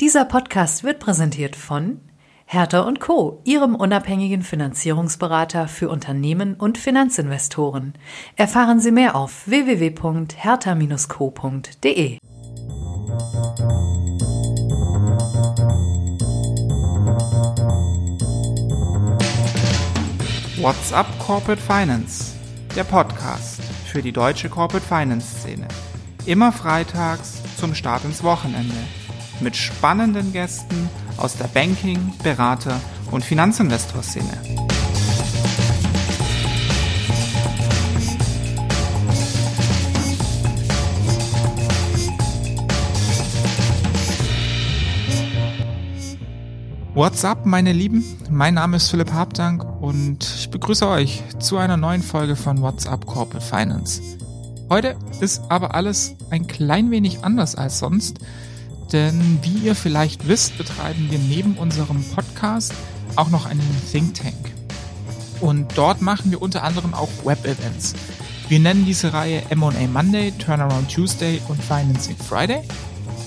Dieser Podcast wird präsentiert von Hertha und Co., Ihrem unabhängigen Finanzierungsberater für Unternehmen und Finanzinvestoren. Erfahren Sie mehr auf www.hertha-co.de. What's up Corporate Finance? Der Podcast für die deutsche Corporate Finance Szene. Immer freitags zum Start ins Wochenende. Mit spannenden Gästen aus der Banking-, Berater- und Finanzinvestor-Szene. What's up, meine Lieben? Mein Name ist Philipp Habdank und ich begrüße euch zu einer neuen Folge von What's up Corporate Finance. Heute ist aber alles ein klein wenig anders als sonst, denn wie ihr vielleicht wisst, betreiben wir neben unserem Podcast auch noch einen Think Tank. Und dort machen wir unter anderem auch Web-Events. Wir nennen diese Reihe M&A Monday, Turnaround Tuesday und Financing Friday.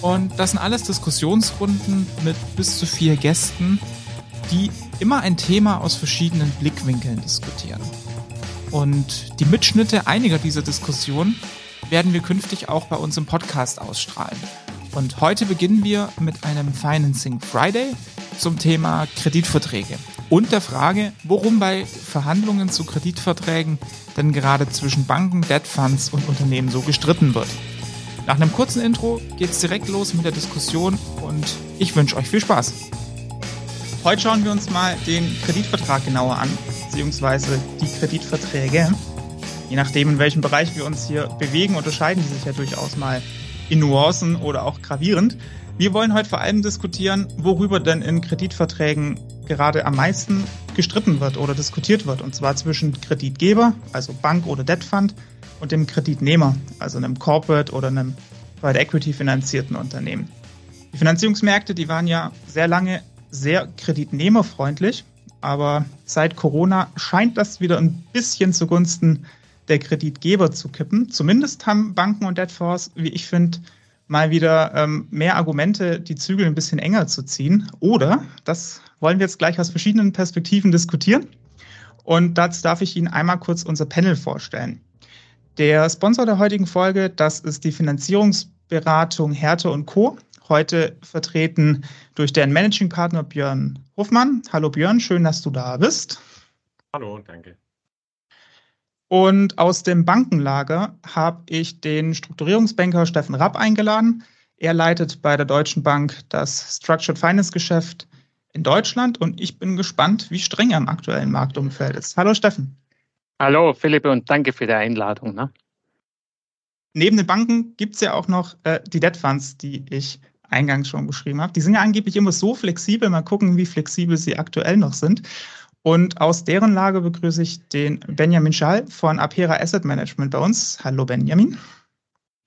Und das sind alles Diskussionsrunden mit bis zu vier Gästen, die immer ein Thema aus verschiedenen Blickwinkeln diskutieren. Und die Mitschnitte einiger dieser Diskussionen werden wir künftig auch bei uns im Podcast ausstrahlen. Und heute beginnen wir mit einem Financing Friday zum Thema Kreditverträge und der Frage, worum bei Verhandlungen zu Kreditverträgen denn gerade zwischen Banken, Debt Funds und Unternehmen so gestritten wird. Nach einem kurzen Intro geht's direkt los mit der Diskussion und ich wünsche euch viel Spaß. Heute schauen wir uns mal den Kreditvertrag genauer an, beziehungsweise die Kreditverträge. Je nachdem, in welchem Bereich wir uns hier bewegen, unterscheiden die sich ja durchaus mal in Nuancen oder auch gravierend. Wir wollen heute vor allem diskutieren, worüber denn in Kreditverträgen gerade am meisten gestritten wird oder diskutiert wird. Und zwar zwischen Kreditgeber, also Bank oder Debt Fund, und dem Kreditnehmer, also einem Corporate oder einem Private Equity finanzierten Unternehmen. Die Finanzierungsmärkte, die waren ja sehr lange sehr kreditnehmerfreundlich, aber seit Corona scheint das wieder ein bisschen zugunsten der Kreditgeber zu kippen. Zumindest haben Banken und Debtfonds, wie ich finde, mal wieder ähm, mehr Argumente, die Zügel ein bisschen enger zu ziehen. Oder, das wollen wir jetzt gleich aus verschiedenen Perspektiven diskutieren. Und dazu darf ich Ihnen einmal kurz unser Panel vorstellen. Der Sponsor der heutigen Folge, das ist die Finanzierungsberatung Härte und Co. Heute vertreten durch deren Managing Partner Björn Hofmann. Hallo Björn, schön, dass du da bist. Hallo, danke. Und aus dem Bankenlager habe ich den Strukturierungsbanker Steffen Rapp eingeladen. Er leitet bei der Deutschen Bank das Structured Finance Geschäft in Deutschland und ich bin gespannt, wie streng er im aktuellen Marktumfeld ist. Hallo Steffen. Hallo Philipp und danke für die Einladung. Ne? Neben den Banken gibt es ja auch noch äh, die Debt Funds, die ich eingangs schon beschrieben habe. Die sind ja angeblich immer so flexibel. Mal gucken, wie flexibel sie aktuell noch sind. Und aus deren Lage begrüße ich den Benjamin Schall von Apera Asset Management bei uns. Hallo Benjamin.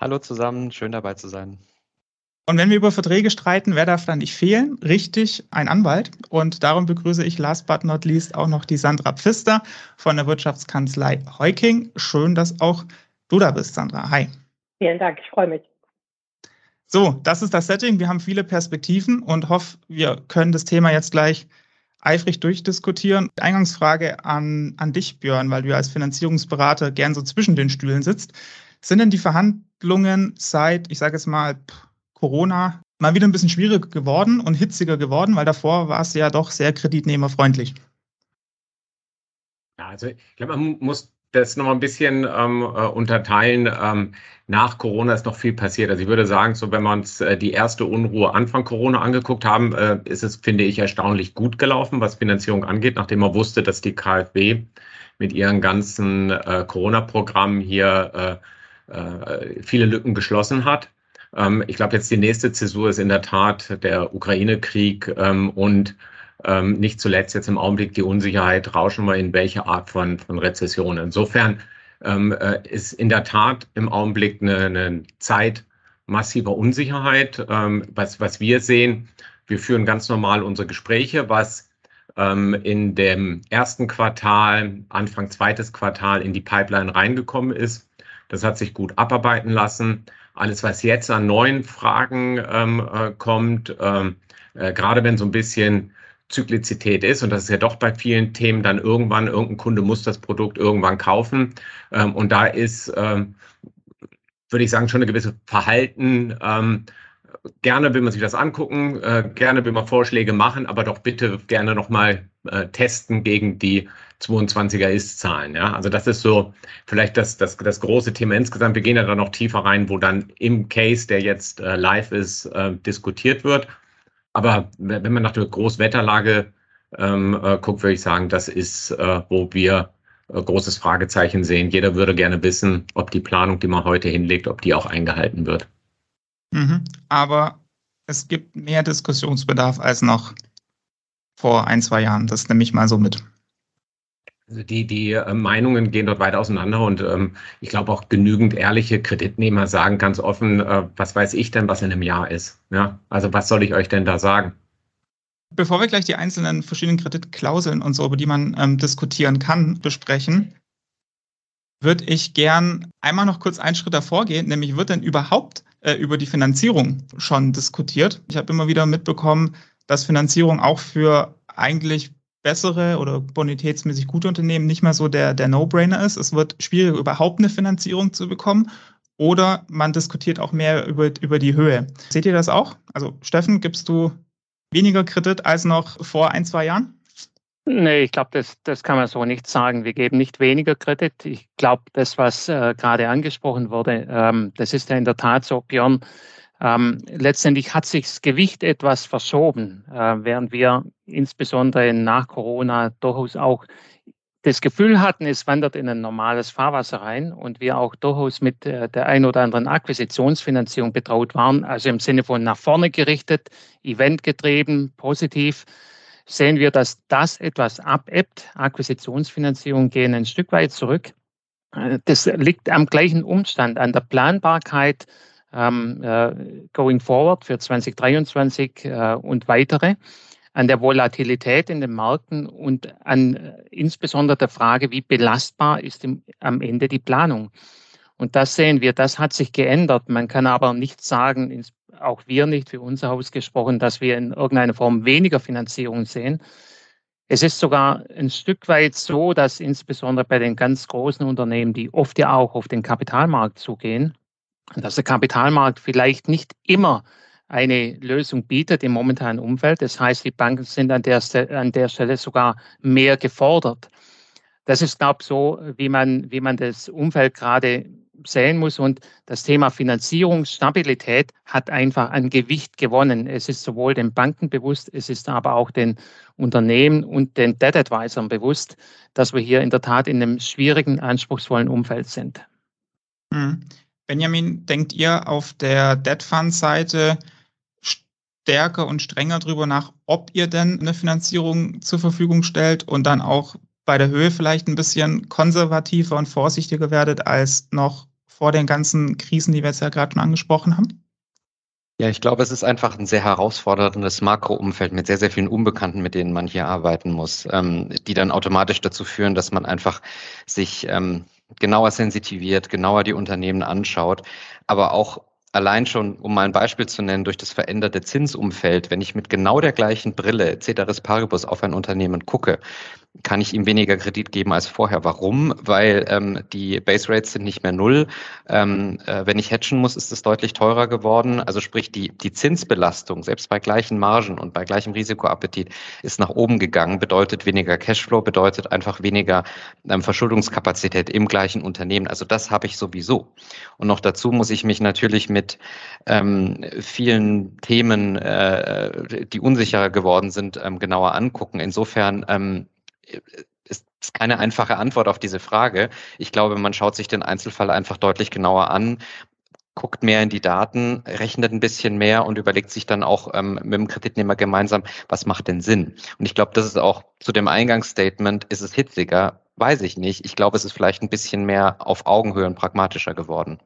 Hallo zusammen, schön dabei zu sein. Und wenn wir über Verträge streiten, wer darf dann nicht fehlen? Richtig, ein Anwalt. Und darum begrüße ich last but not least auch noch die Sandra Pfister von der Wirtschaftskanzlei Heuking. Schön, dass auch du da bist, Sandra. Hi. Vielen Dank, ich freue mich. So, das ist das Setting. Wir haben viele Perspektiven und hoffe, wir können das Thema jetzt gleich eifrig durchdiskutieren. Eingangsfrage an, an dich, Björn, weil du als Finanzierungsberater gern so zwischen den Stühlen sitzt. Sind denn die Verhandlungen seit, ich sage jetzt mal, Corona mal wieder ein bisschen schwieriger geworden und hitziger geworden, weil davor war es ja doch sehr kreditnehmerfreundlich. Ja, also ich glaube, man muss das nochmal ein bisschen ähm, äh, unterteilen. Ähm, nach Corona ist noch viel passiert. Also ich würde sagen, so wenn wir uns äh, die erste Unruhe Anfang Corona angeguckt haben, äh, ist es, finde ich, erstaunlich gut gelaufen, was Finanzierung angeht, nachdem man wusste, dass die KfW mit ihren ganzen äh, Corona-Programmen hier äh, äh, viele Lücken geschlossen hat. Ähm, ich glaube, jetzt die nächste Zäsur ist in der Tat der Ukraine-Krieg ähm, und ähm, nicht zuletzt jetzt im Augenblick die Unsicherheit, rauschen wir in welche Art von, von Rezession. Insofern ähm, äh, ist in der Tat im Augenblick eine, eine Zeit massiver Unsicherheit. Ähm, was, was wir sehen, wir führen ganz normal unsere Gespräche, was ähm, in dem ersten Quartal, Anfang zweites Quartal in die Pipeline reingekommen ist. Das hat sich gut abarbeiten lassen. alles, was jetzt an neuen Fragen ähm, äh, kommt, ähm, äh, gerade wenn so ein bisschen Zyklizität ist, und das ist ja doch bei vielen Themen dann irgendwann, irgendein Kunde muss das Produkt irgendwann kaufen. Ähm, und da ist, ähm, würde ich sagen, schon eine gewisse Verhalten. Ähm, gerne will man sich das angucken, äh, gerne will man Vorschläge machen, aber doch bitte gerne nochmal äh, testen gegen die 22er Ist-Zahlen. Ja? Also das ist so vielleicht das, das, das große Thema insgesamt. Wir gehen ja da noch tiefer rein, wo dann im Case, der jetzt äh, live ist, äh, diskutiert wird. Aber wenn man nach der Großwetterlage ähm, äh, guckt, würde ich sagen, das ist, äh, wo wir äh, großes Fragezeichen sehen. Jeder würde gerne wissen, ob die Planung, die man heute hinlegt, ob die auch eingehalten wird. Mhm. Aber es gibt mehr Diskussionsbedarf als noch vor ein, zwei Jahren. Das nehme ich mal so mit. Also die, die äh, Meinungen gehen dort weit auseinander und ähm, ich glaube auch genügend ehrliche Kreditnehmer sagen ganz offen, äh, was weiß ich denn, was in einem Jahr ist. Ja? Also was soll ich euch denn da sagen? Bevor wir gleich die einzelnen verschiedenen Kreditklauseln und so, über die man ähm, diskutieren kann, besprechen, würde ich gern einmal noch kurz einen Schritt davor gehen, nämlich wird denn überhaupt äh, über die Finanzierung schon diskutiert? Ich habe immer wieder mitbekommen, dass Finanzierung auch für eigentlich bessere oder bonitätsmäßig gute Unternehmen nicht mehr so der, der No-Brainer ist. Es wird schwieriger, überhaupt eine Finanzierung zu bekommen. Oder man diskutiert auch mehr über, über die Höhe. Seht ihr das auch? Also Steffen, gibst du weniger Kredit als noch vor ein, zwei Jahren? Nee, ich glaube, das, das kann man so nicht sagen. Wir geben nicht weniger Kredit. Ich glaube, das, was äh, gerade angesprochen wurde, ähm, das ist ja in der Tat so, Björn. Ähm, letztendlich hat sich das Gewicht etwas verschoben, äh, während wir insbesondere nach Corona durchaus auch das Gefühl hatten, es wandert in ein normales Fahrwasser rein und wir auch durchaus mit äh, der ein oder anderen Akquisitionsfinanzierung betraut waren, also im Sinne von nach vorne gerichtet, eventgetrieben, positiv, sehen wir, dass das etwas abebbt. Akquisitionsfinanzierung gehen ein Stück weit zurück. Äh, das liegt am gleichen Umstand, an der Planbarkeit ähm, äh, going forward für 2023 äh, und weitere, an der Volatilität in den Märkten und an äh, insbesondere der Frage, wie belastbar ist im, am Ende die Planung. Und das sehen wir, das hat sich geändert. Man kann aber nicht sagen, auch wir nicht für unser Haus gesprochen, dass wir in irgendeiner Form weniger Finanzierung sehen. Es ist sogar ein Stück weit so, dass insbesondere bei den ganz großen Unternehmen, die oft ja auch auf den Kapitalmarkt zugehen, dass der Kapitalmarkt vielleicht nicht immer eine Lösung bietet im momentanen Umfeld. Das heißt, die Banken sind an der, an der Stelle sogar mehr gefordert. Das ist, glaube ich, so, wie man, wie man das Umfeld gerade sehen muss. Und das Thema Finanzierungsstabilität hat einfach an Gewicht gewonnen. Es ist sowohl den Banken bewusst, es ist aber auch den Unternehmen und den Debt Advisern bewusst, dass wir hier in der Tat in einem schwierigen, anspruchsvollen Umfeld sind. Benjamin, denkt ihr auf der Debt Fund Seite stärker und strenger darüber nach, ob ihr denn eine Finanzierung zur Verfügung stellt und dann auch bei der Höhe vielleicht ein bisschen konservativer und vorsichtiger werdet als noch vor den ganzen Krisen, die wir jetzt ja gerade schon angesprochen haben? Ja, ich glaube, es ist einfach ein sehr herausforderndes Makroumfeld mit sehr, sehr vielen Unbekannten, mit denen man hier arbeiten muss, ähm, die dann automatisch dazu führen, dass man einfach sich ähm, genauer sensitiviert, genauer die Unternehmen anschaut, aber auch allein schon, um mal ein Beispiel zu nennen, durch das veränderte Zinsumfeld, wenn ich mit genau der gleichen Brille, Ceteris Paribus, auf ein Unternehmen gucke, kann ich ihm weniger Kredit geben als vorher. Warum? Weil ähm, die Base Rates sind nicht mehr null. Ähm, äh, wenn ich hatchen muss, ist es deutlich teurer geworden. Also sprich, die, die Zinsbelastung, selbst bei gleichen Margen und bei gleichem Risikoappetit, ist nach oben gegangen, bedeutet weniger Cashflow, bedeutet einfach weniger ähm, Verschuldungskapazität im gleichen Unternehmen. Also das habe ich sowieso. Und noch dazu muss ich mich natürlich mit ähm, vielen Themen, äh, die unsicherer geworden sind, ähm, genauer angucken. Insofern ähm, ist keine einfache Antwort auf diese Frage. Ich glaube, man schaut sich den Einzelfall einfach deutlich genauer an, guckt mehr in die Daten, rechnet ein bisschen mehr und überlegt sich dann auch ähm, mit dem Kreditnehmer gemeinsam, was macht denn Sinn? Und ich glaube, das ist auch zu dem Eingangsstatement, ist es hitziger? Weiß ich nicht. Ich glaube, es ist vielleicht ein bisschen mehr auf Augenhöhe und pragmatischer geworden.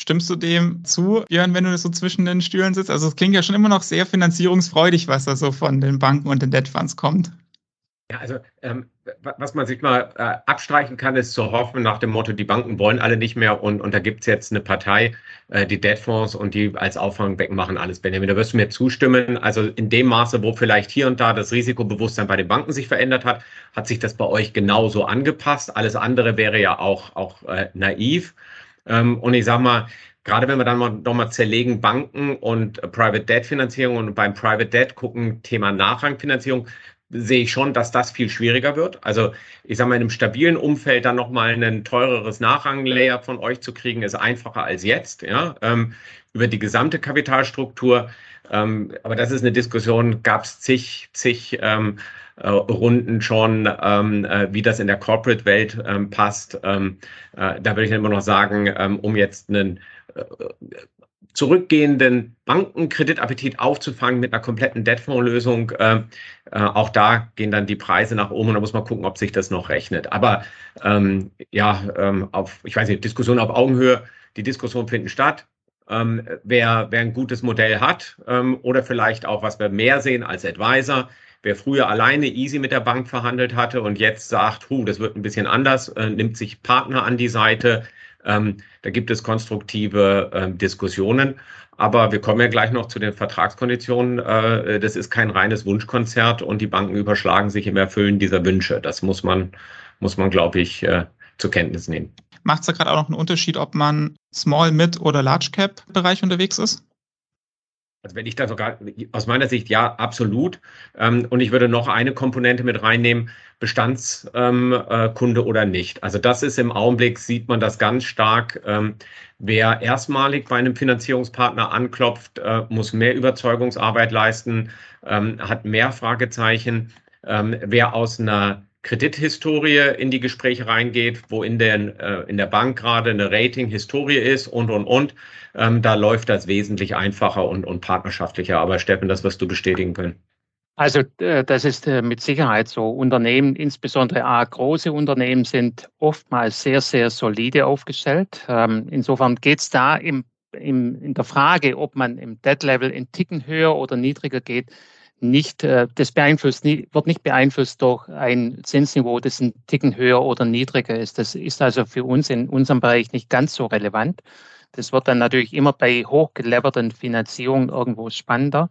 Stimmst du dem zu, Jörn, wenn du so zwischen den Stühlen sitzt? Also es klingt ja schon immer noch sehr finanzierungsfreudig, was da so von den Banken und den Debt Funds kommt. Ja, also ähm, was man sich mal äh, abstreichen kann, ist zu hoffen nach dem Motto, die Banken wollen alle nicht mehr und, und da gibt es jetzt eine Partei, äh, die Debtfonds und die als Auffangbecken machen alles. Benjamin, da wirst du mir zustimmen. Also in dem Maße, wo vielleicht hier und da das Risikobewusstsein bei den Banken sich verändert hat, hat sich das bei euch genauso angepasst. Alles andere wäre ja auch, auch äh, naiv. Ähm, und ich sag mal, gerade wenn wir dann mal, nochmal zerlegen Banken und Private Debt Finanzierung und beim Private Debt gucken, Thema Nachrangfinanzierung, sehe ich schon, dass das viel schwieriger wird. Also ich sage mal, in einem stabilen Umfeld dann nochmal ein teureres Nachranglayer von euch zu kriegen, ist einfacher als jetzt, ja, ähm, über die gesamte Kapitalstruktur. Ähm, aber das ist eine Diskussion, gab es zig, zig ähm, äh, Runden schon, ähm, äh, wie das in der Corporate-Welt ähm, passt. Ähm, äh, da würde ich immer noch sagen, um jetzt einen äh, zurückgehenden Bankenkreditappetit aufzufangen mit einer kompletten Debtfondslösung. Äh, äh, auch da gehen dann die Preise nach oben und da muss man gucken, ob sich das noch rechnet. Aber ähm, ja, ähm, auf, ich weiß nicht, Diskussion auf Augenhöhe, die Diskussionen finden statt. Ähm, wer, wer ein gutes Modell hat ähm, oder vielleicht auch, was wir mehr sehen als Advisor, wer früher alleine easy mit der Bank verhandelt hatte und jetzt sagt, hu, das wird ein bisschen anders, äh, nimmt sich Partner an die Seite, ähm, da gibt es konstruktive äh, Diskussionen. Aber wir kommen ja gleich noch zu den Vertragskonditionen. Äh, das ist kein reines Wunschkonzert und die Banken überschlagen sich im Erfüllen dieser Wünsche. Das muss man, muss man, glaube ich, äh, zur Kenntnis nehmen. Macht es da gerade auch noch einen Unterschied, ob man Small, Mid oder Large Cap Bereich unterwegs ist? Also wenn ich da sogar, aus meiner Sicht ja, absolut. Ähm, und ich würde noch eine Komponente mit reinnehmen, Bestandskunde ähm, äh, oder nicht. Also das ist im Augenblick, sieht man das ganz stark. Ähm, wer erstmalig bei einem Finanzierungspartner anklopft, äh, muss mehr Überzeugungsarbeit leisten, hat mehr Fragezeichen. wer aus einer Kredithistorie in die Gespräche reingeht, wo in, den, äh, in der Bank gerade eine Rating-Historie ist und, und, und. Ähm, da läuft das wesentlich einfacher und, und partnerschaftlicher. Aber Steffen, das wirst du bestätigen können. Also äh, das ist äh, mit Sicherheit so. Unternehmen, insbesondere A, große Unternehmen, sind oftmals sehr, sehr solide aufgestellt. Ähm, insofern geht es da im, im, in der Frage, ob man im Debt-Level in Ticken höher oder niedriger geht, nicht, äh, das beeinflusst, wird nicht beeinflusst durch ein Zinsniveau, das ein Ticken höher oder niedriger ist. Das ist also für uns in unserem Bereich nicht ganz so relevant. Das wird dann natürlich immer bei hochgeleverten Finanzierungen irgendwo spannender.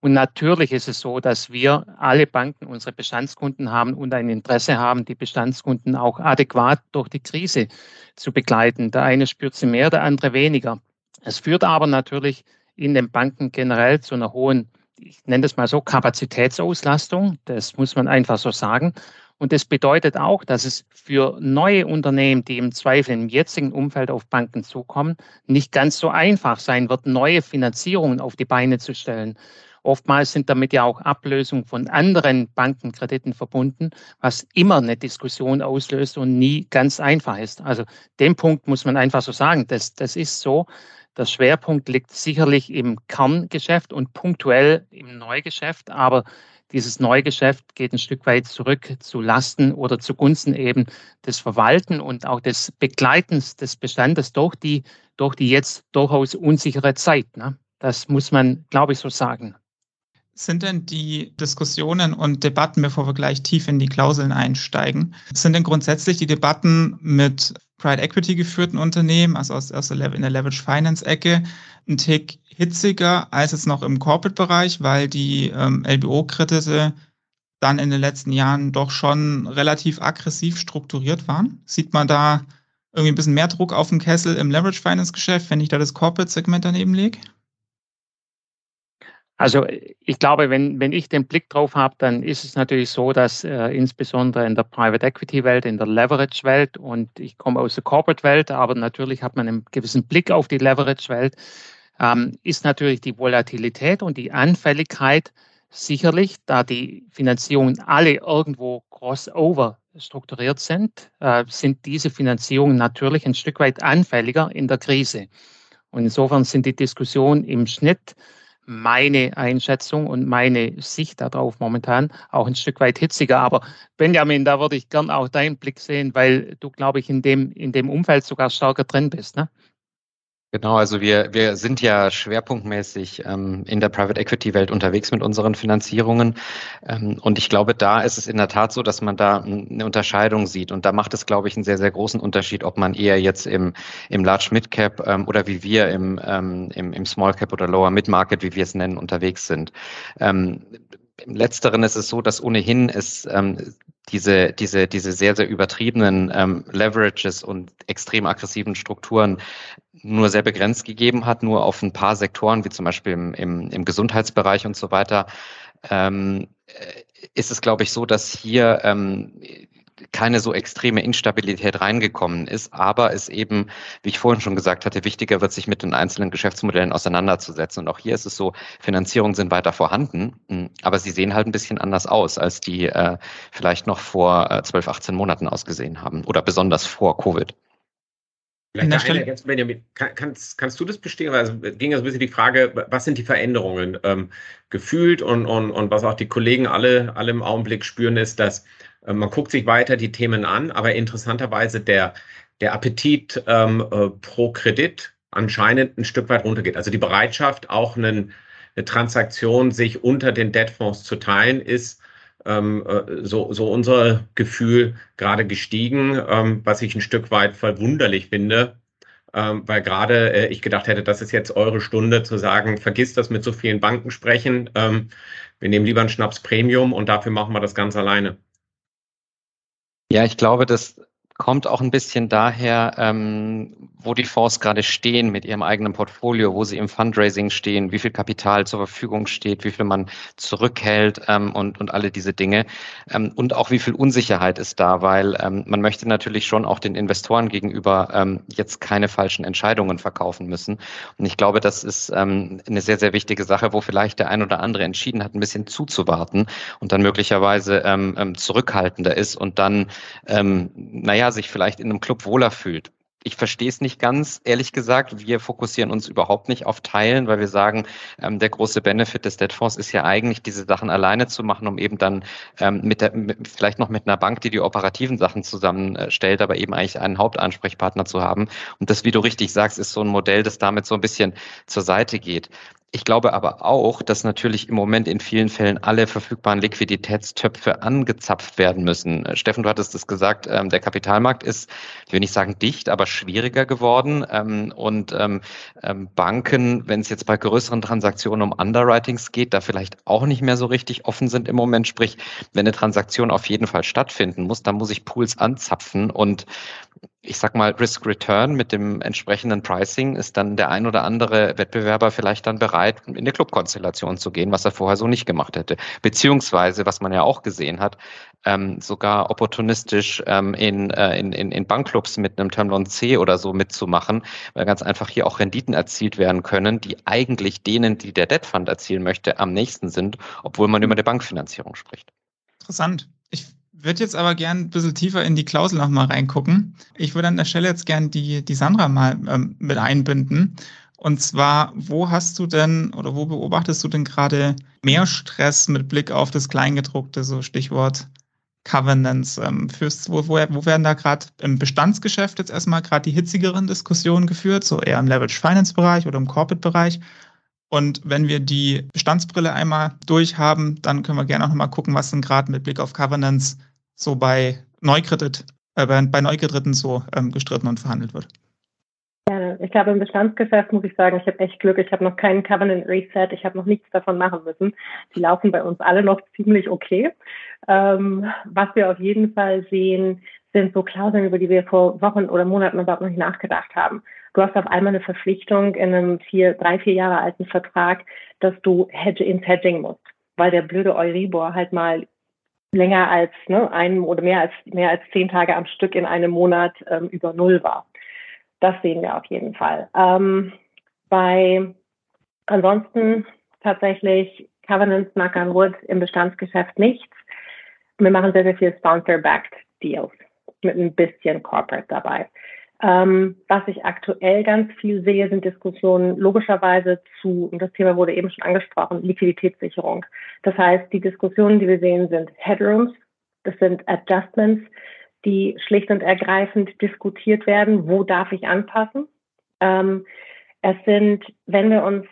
Und natürlich ist es so, dass wir alle Banken unsere Bestandskunden haben und ein Interesse haben, die Bestandskunden auch adäquat durch die Krise zu begleiten. Der eine spürt sie mehr, der andere weniger. Es führt aber natürlich in den Banken generell zu einer hohen ich nenne das mal so, Kapazitätsauslastung. Das muss man einfach so sagen. Und das bedeutet auch, dass es für neue Unternehmen, die im Zweifel im jetzigen Umfeld auf Banken zukommen, nicht ganz so einfach sein wird, neue Finanzierungen auf die Beine zu stellen. Oftmals sind damit ja auch Ablösungen von anderen Bankenkrediten verbunden, was immer eine Diskussion auslöst und nie ganz einfach ist. Also den Punkt muss man einfach so sagen. Das, das ist so. Der Schwerpunkt liegt sicherlich im Kerngeschäft und punktuell im Neugeschäft, aber dieses Neugeschäft geht ein Stück weit zurück zu Lasten oder zugunsten eben des Verwalten und auch des Begleitens des Bestandes durch die, durch die jetzt durchaus unsichere Zeit. Ne? Das muss man, glaube ich, so sagen. Sind denn die Diskussionen und Debatten, bevor wir gleich tief in die Klauseln einsteigen, sind denn grundsätzlich die Debatten mit Private Equity geführten Unternehmen, also aus, aus der, in der Leverage Finance Ecke, ein Tick hitziger als jetzt noch im Corporate-Bereich, weil die ähm, LBO-Kredite dann in den letzten Jahren doch schon relativ aggressiv strukturiert waren. Sieht man da irgendwie ein bisschen mehr Druck auf den Kessel im Leverage Finance Geschäft, wenn ich da das Corporate-Segment daneben lege? Also ich glaube, wenn, wenn ich den Blick drauf habe, dann ist es natürlich so, dass äh, insbesondere in der Private Equity Welt, in der Leverage Welt und ich komme aus der Corporate Welt, aber natürlich hat man einen gewissen Blick auf die Leverage Welt, ähm, ist natürlich die Volatilität und die Anfälligkeit sicherlich, da die Finanzierungen alle irgendwo crossover strukturiert sind, äh, sind diese Finanzierungen natürlich ein Stück weit anfälliger in der Krise. Und insofern sind die Diskussionen im Schnitt meine Einschätzung und meine Sicht darauf momentan auch ein Stück weit hitziger. Aber Benjamin, da würde ich gern auch deinen Blick sehen, weil du, glaube ich, in dem, in dem Umfeld sogar stärker drin bist. Ne? Genau, also wir, wir sind ja schwerpunktmäßig ähm, in der Private Equity Welt unterwegs mit unseren Finanzierungen. Ähm, und ich glaube, da ist es in der Tat so, dass man da eine Unterscheidung sieht. Und da macht es, glaube ich, einen sehr, sehr großen Unterschied, ob man eher jetzt im, im Large Mid Cap ähm, oder wie wir im, ähm, im, im Small Cap oder Lower Mid Market, wie wir es nennen, unterwegs sind. Ähm, im Letzteren ist es so, dass ohnehin es ähm, diese, diese, diese sehr, sehr übertriebenen ähm, Leverages und extrem aggressiven Strukturen nur sehr begrenzt gegeben hat, nur auf ein paar Sektoren, wie zum Beispiel im, im, im Gesundheitsbereich und so weiter, ähm, äh, ist es, glaube ich, so, dass hier ähm, keine so extreme Instabilität reingekommen ist, aber es eben, wie ich vorhin schon gesagt hatte, wichtiger wird, sich mit den einzelnen Geschäftsmodellen auseinanderzusetzen. Und auch hier ist es so, Finanzierungen sind weiter vorhanden, hm, aber sie sehen halt ein bisschen anders aus, als die äh, vielleicht noch vor äh, 12, 18 Monaten ausgesehen haben oder besonders vor Covid. Vielleicht eine jetzt, Benjamin, kann, kannst, kannst du das bestätigen? Also ging ja so ein bisschen die Frage, was sind die Veränderungen? Ähm, gefühlt und, und, und was auch die Kollegen alle, alle im Augenblick spüren, ist, dass äh, man guckt sich weiter die Themen an, aber interessanterweise der, der Appetit ähm, äh, pro Kredit anscheinend ein Stück weit runtergeht. Also die Bereitschaft, auch einen, eine Transaktion sich unter den Debtfonds zu teilen, ist ähm, äh, so, so unser Gefühl gerade gestiegen, ähm, was ich ein Stück weit verwunderlich finde, ähm, weil gerade äh, ich gedacht hätte, das ist jetzt eure Stunde zu sagen, vergiss das mit so vielen Banken sprechen. Ähm, wir nehmen lieber einen Schnaps Premium und dafür machen wir das ganz alleine. Ja, ich glaube, das kommt auch ein bisschen daher, ähm, wo die Fonds gerade stehen mit ihrem eigenen Portfolio, wo sie im Fundraising stehen, wie viel Kapital zur Verfügung steht, wie viel man zurückhält ähm, und, und alle diese Dinge. Ähm, und auch wie viel Unsicherheit ist da, weil ähm, man möchte natürlich schon auch den Investoren gegenüber ähm, jetzt keine falschen Entscheidungen verkaufen müssen. Und ich glaube, das ist ähm, eine sehr, sehr wichtige Sache, wo vielleicht der ein oder andere entschieden hat, ein bisschen zuzuwarten und dann möglicherweise zurückhaltender ist und dann, ähm, naja, sich vielleicht in einem Club wohler fühlt ich verstehe es nicht ganz, ehrlich gesagt. Wir fokussieren uns überhaupt nicht auf Teilen, weil wir sagen, ähm, der große Benefit des Debtfonds ist ja eigentlich, diese Sachen alleine zu machen, um eben dann ähm, mit der, mit, vielleicht noch mit einer Bank, die die operativen Sachen zusammenstellt, aber eben eigentlich einen Hauptansprechpartner zu haben. Und das, wie du richtig sagst, ist so ein Modell, das damit so ein bisschen zur Seite geht. Ich glaube aber auch, dass natürlich im Moment in vielen Fällen alle verfügbaren Liquiditätstöpfe angezapft werden müssen. Äh, Steffen, du hattest es gesagt, ähm, der Kapitalmarkt ist, ich will nicht sagen dicht, aber schwieriger geworden. Ähm, und ähm, Banken, wenn es jetzt bei größeren Transaktionen um Underwritings geht, da vielleicht auch nicht mehr so richtig offen sind im Moment. Sprich, wenn eine Transaktion auf jeden Fall stattfinden muss, dann muss ich Pools anzapfen und ich sag mal, Risk Return mit dem entsprechenden Pricing ist dann der ein oder andere Wettbewerber vielleicht dann bereit, in eine Clubkonstellation zu gehen, was er vorher so nicht gemacht hätte. Beziehungsweise, was man ja auch gesehen hat, ähm, sogar opportunistisch ähm, in, äh, in, in, in Bankclubs mit einem Termloan C oder so mitzumachen, weil ganz einfach hier auch Renditen erzielt werden können, die eigentlich denen, die der Debt Fund erzielen möchte, am nächsten sind, obwohl man über eine Bankfinanzierung spricht. Interessant. Würde jetzt aber gern ein bisschen tiefer in die Klausel nochmal reingucken. Ich würde an der Stelle jetzt gern die, die Sandra mal ähm, mit einbinden. Und zwar, wo hast du denn oder wo beobachtest du denn gerade mehr Stress mit Blick auf das Kleingedruckte, so Stichwort Covenants? Ähm, fürs, wo, wo, wo werden da gerade im Bestandsgeschäft jetzt erstmal gerade die hitzigeren Diskussionen geführt, so eher im Leverage Finance Bereich oder im Corporate Bereich? Und wenn wir die Bestandsbrille einmal durch haben, dann können wir gerne auch nochmal gucken, was denn gerade mit Blick auf Governance so bei Neukredit, äh, bei Neukrediten so ähm, gestritten und verhandelt wird. Ja, ich glaube, im Bestandsgeschäft muss ich sagen, ich habe echt Glück. Ich habe noch keinen Covenant Reset. Ich habe noch nichts davon machen müssen. Die laufen bei uns alle noch ziemlich okay. Ähm, was wir auf jeden Fall sehen, sind so Klauseln, über die wir vor Wochen oder Monaten überhaupt noch nicht nachgedacht haben. Du hast auf einmal eine Verpflichtung in einem vier, drei, vier Jahre alten Vertrag, dass du Hedge ins Hedging musst, weil der blöde Euribor halt mal länger als ne, ein oder mehr als mehr als zehn Tage am Stück in einem Monat ähm, über Null war. Das sehen wir auf jeden Fall. Ähm, bei ansonsten tatsächlich Covenants, Knock on Wood im Bestandsgeschäft nichts. Wir machen sehr, sehr viel Sponsor-Backed Deals mit ein bisschen Corporate dabei. Ähm, was ich aktuell ganz viel sehe, sind Diskussionen logischerweise zu, und das Thema wurde eben schon angesprochen, Liquiditätssicherung. Das heißt, die Diskussionen, die wir sehen, sind Headrooms, das sind Adjustments, die schlicht und ergreifend diskutiert werden, wo darf ich anpassen. Ähm, Es sind, wenn wir uns,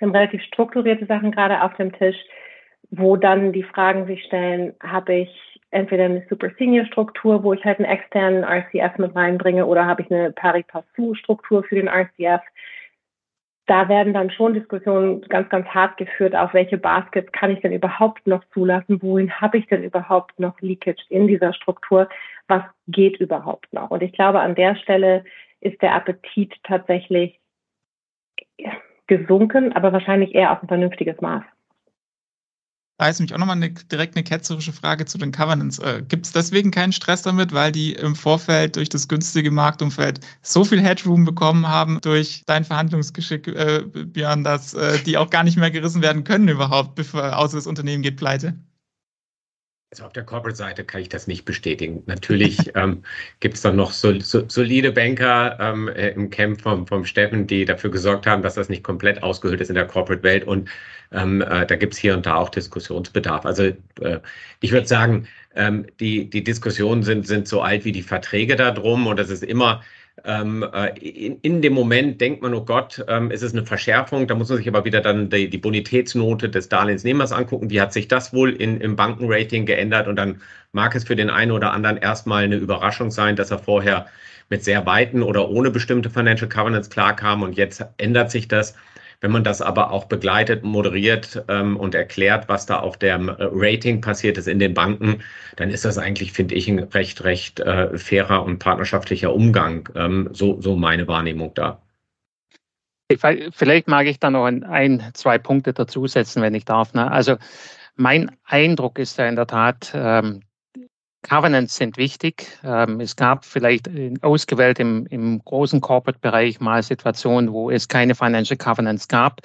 haben relativ strukturierte Sachen gerade auf dem Tisch, wo dann die Fragen sich stellen, habe ich entweder eine Super Senior Struktur, wo ich halt einen externen RCF mit reinbringe, oder habe ich eine Pari Passu Struktur für den RCF. Da werden dann schon Diskussionen ganz, ganz hart geführt, auf welche Baskets kann ich denn überhaupt noch zulassen, wohin habe ich denn überhaupt noch Leakage in dieser Struktur, was geht überhaupt noch. Und ich glaube, an der Stelle ist der Appetit tatsächlich gesunken, aber wahrscheinlich eher auf ein vernünftiges Maß. Da ist mich auch nochmal eine, direkt eine ketzerische Frage zu den Covenants. Äh, Gibt es deswegen keinen Stress damit, weil die im Vorfeld durch das günstige Marktumfeld so viel Headroom bekommen haben durch dein Verhandlungsgeschick, äh, Björn, dass äh, die auch gar nicht mehr gerissen werden können überhaupt, bevor, außer das Unternehmen geht pleite? Also auf der Corporate-Seite kann ich das nicht bestätigen. Natürlich ähm, gibt es dann noch so, so, solide Banker ähm, äh, im Camp vom, vom Steffen, die dafür gesorgt haben, dass das nicht komplett ausgehöhlt ist in der Corporate-Welt. Und ähm, äh, da gibt es hier und da auch Diskussionsbedarf. Also äh, ich würde sagen, ähm, die, die Diskussionen sind, sind so alt wie die Verträge da drum und das ist immer ähm, äh, in, in, dem Moment denkt man, oh Gott, ähm, ist es eine Verschärfung. Da muss man sich aber wieder dann die, die Bonitätsnote des Darlehensnehmers angucken. Wie hat sich das wohl in, im Bankenrating geändert? Und dann mag es für den einen oder anderen erstmal eine Überraschung sein, dass er vorher mit sehr weiten oder ohne bestimmte Financial Covenants klarkam und jetzt ändert sich das. Wenn man das aber auch begleitet, moderiert ähm, und erklärt, was da auf dem äh, Rating passiert ist in den Banken, dann ist das eigentlich, finde ich, ein recht, recht äh, fairer und partnerschaftlicher Umgang. Ähm, so, so meine Wahrnehmung da. Vielleicht mag ich da noch ein, zwei Punkte dazusetzen, wenn ich darf. Ne? Also mein Eindruck ist ja in der Tat, ähm, Covenants sind wichtig. Ähm, es gab vielleicht ausgewählt im, im großen Corporate-Bereich mal Situationen, wo es keine Financial Covenants gab.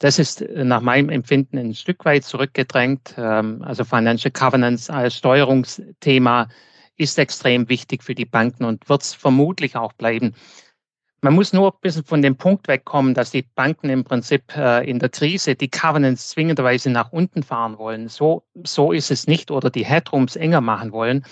Das ist nach meinem Empfinden ein Stück weit zurückgedrängt. Ähm, also Financial Covenants als Steuerungsthema ist extrem wichtig für die Banken und wird es vermutlich auch bleiben. Man muss nur ein bisschen von dem Punkt wegkommen, dass die Banken im Prinzip äh, in der Krise die Covenants zwingenderweise nach unten fahren wollen. So, so ist es nicht oder die Headrooms enger machen wollen.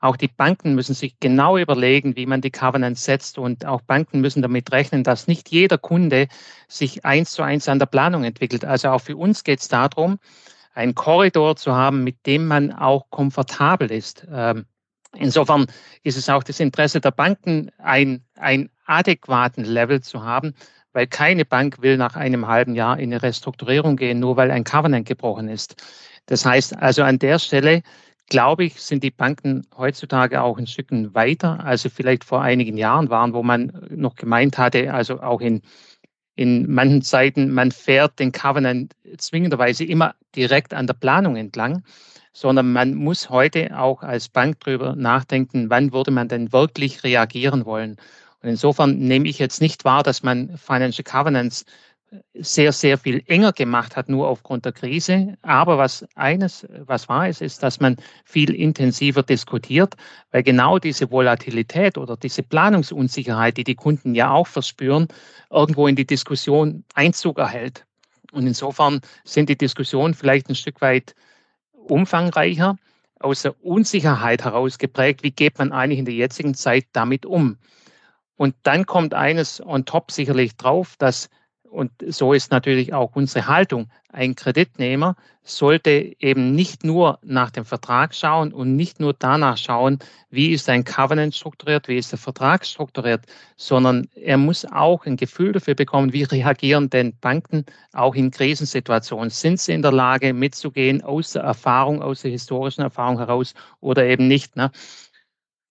Auch die Banken müssen sich genau überlegen, wie man die Covenants setzt und auch Banken müssen damit rechnen, dass nicht jeder Kunde sich eins zu eins an der Planung entwickelt. Also auch für uns geht es darum, einen Korridor zu haben, mit dem man auch komfortabel ist. Ähm, insofern ist es auch das Interesse der Banken, ein, ein adäquaten Level zu haben, weil keine Bank will nach einem halben Jahr in eine Restrukturierung gehen, nur weil ein Covenant gebrochen ist. Das heißt also an der Stelle, glaube ich, sind die Banken heutzutage auch ein Stückchen weiter, als sie vielleicht vor einigen Jahren waren, wo man noch gemeint hatte, also auch in, in manchen Zeiten, man fährt den Covenant zwingenderweise immer direkt an der Planung entlang, sondern man muss heute auch als Bank darüber nachdenken, wann würde man denn wirklich reagieren wollen. Und insofern nehme ich jetzt nicht wahr, dass man Financial Covenants sehr, sehr viel enger gemacht hat, nur aufgrund der Krise. Aber was eines, was wahr ist, ist, dass man viel intensiver diskutiert, weil genau diese Volatilität oder diese Planungsunsicherheit, die die Kunden ja auch verspüren, irgendwo in die Diskussion Einzug erhält. Und insofern sind die Diskussionen vielleicht ein Stück weit umfangreicher, aus der Unsicherheit heraus geprägt, wie geht man eigentlich in der jetzigen Zeit damit um. Und dann kommt eines on top sicherlich drauf, dass, und so ist natürlich auch unsere Haltung, ein Kreditnehmer sollte eben nicht nur nach dem Vertrag schauen und nicht nur danach schauen, wie ist ein Covenant strukturiert, wie ist der Vertrag strukturiert, sondern er muss auch ein Gefühl dafür bekommen, wie reagieren denn Banken auch in Krisensituationen. Sind sie in der Lage mitzugehen aus der Erfahrung, aus der historischen Erfahrung heraus oder eben nicht? Ne?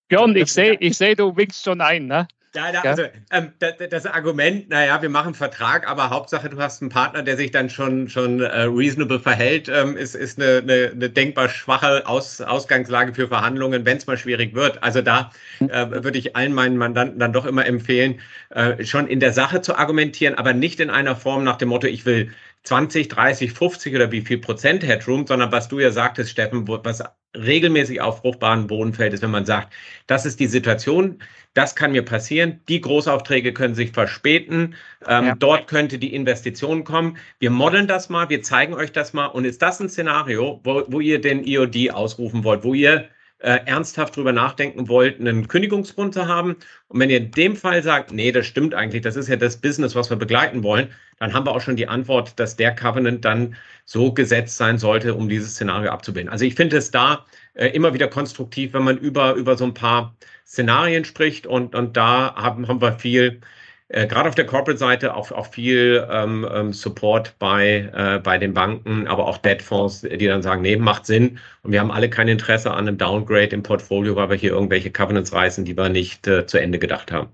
Björn, ich sehe, ich seh, du winkst schon ein. Ne? Ja, da, also ähm, das, das, Argument, naja, wir machen einen Vertrag, aber Hauptsache du hast einen Partner, der sich dann schon, schon äh, reasonable verhält, ähm, ist, ist eine, eine, eine denkbar schwache Aus, Ausgangslage für Verhandlungen, wenn es mal schwierig wird. Also da äh, würde ich allen meinen Mandanten dann doch immer empfehlen, äh, schon in der Sache zu argumentieren, aber nicht in einer Form nach dem Motto, ich will 20, 30, 50 oder wie viel Prozent Headroom, sondern was du ja sagtest, Steffen, was regelmäßig auf fruchtbaren Boden fällt, ist, wenn man sagt, das ist die Situation, das kann mir passieren, die Großaufträge können sich verspäten, ähm, ja. dort könnte die Investition kommen. Wir modeln das mal, wir zeigen euch das mal und ist das ein Szenario, wo, wo ihr den EOD ausrufen wollt, wo ihr äh, ernsthaft drüber nachdenken wollt, einen Kündigungsgrund zu haben. Und wenn ihr in dem Fall sagt, nee, das stimmt eigentlich, das ist ja das Business, was wir begleiten wollen, dann haben wir auch schon die Antwort, dass der Covenant dann so gesetzt sein sollte, um dieses Szenario abzubilden. Also ich finde es da äh, immer wieder konstruktiv, wenn man über, über so ein paar Szenarien spricht und, und da haben, haben wir viel äh, gerade auf der Corporate-Seite auch, auch viel ähm, ähm, Support bei, äh, bei den Banken, aber auch Debtfonds, die dann sagen, nee, macht Sinn. Und wir haben alle kein Interesse an einem Downgrade im Portfolio, weil wir hier irgendwelche Covenants reißen, die wir nicht äh, zu Ende gedacht haben.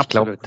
Ich glaube,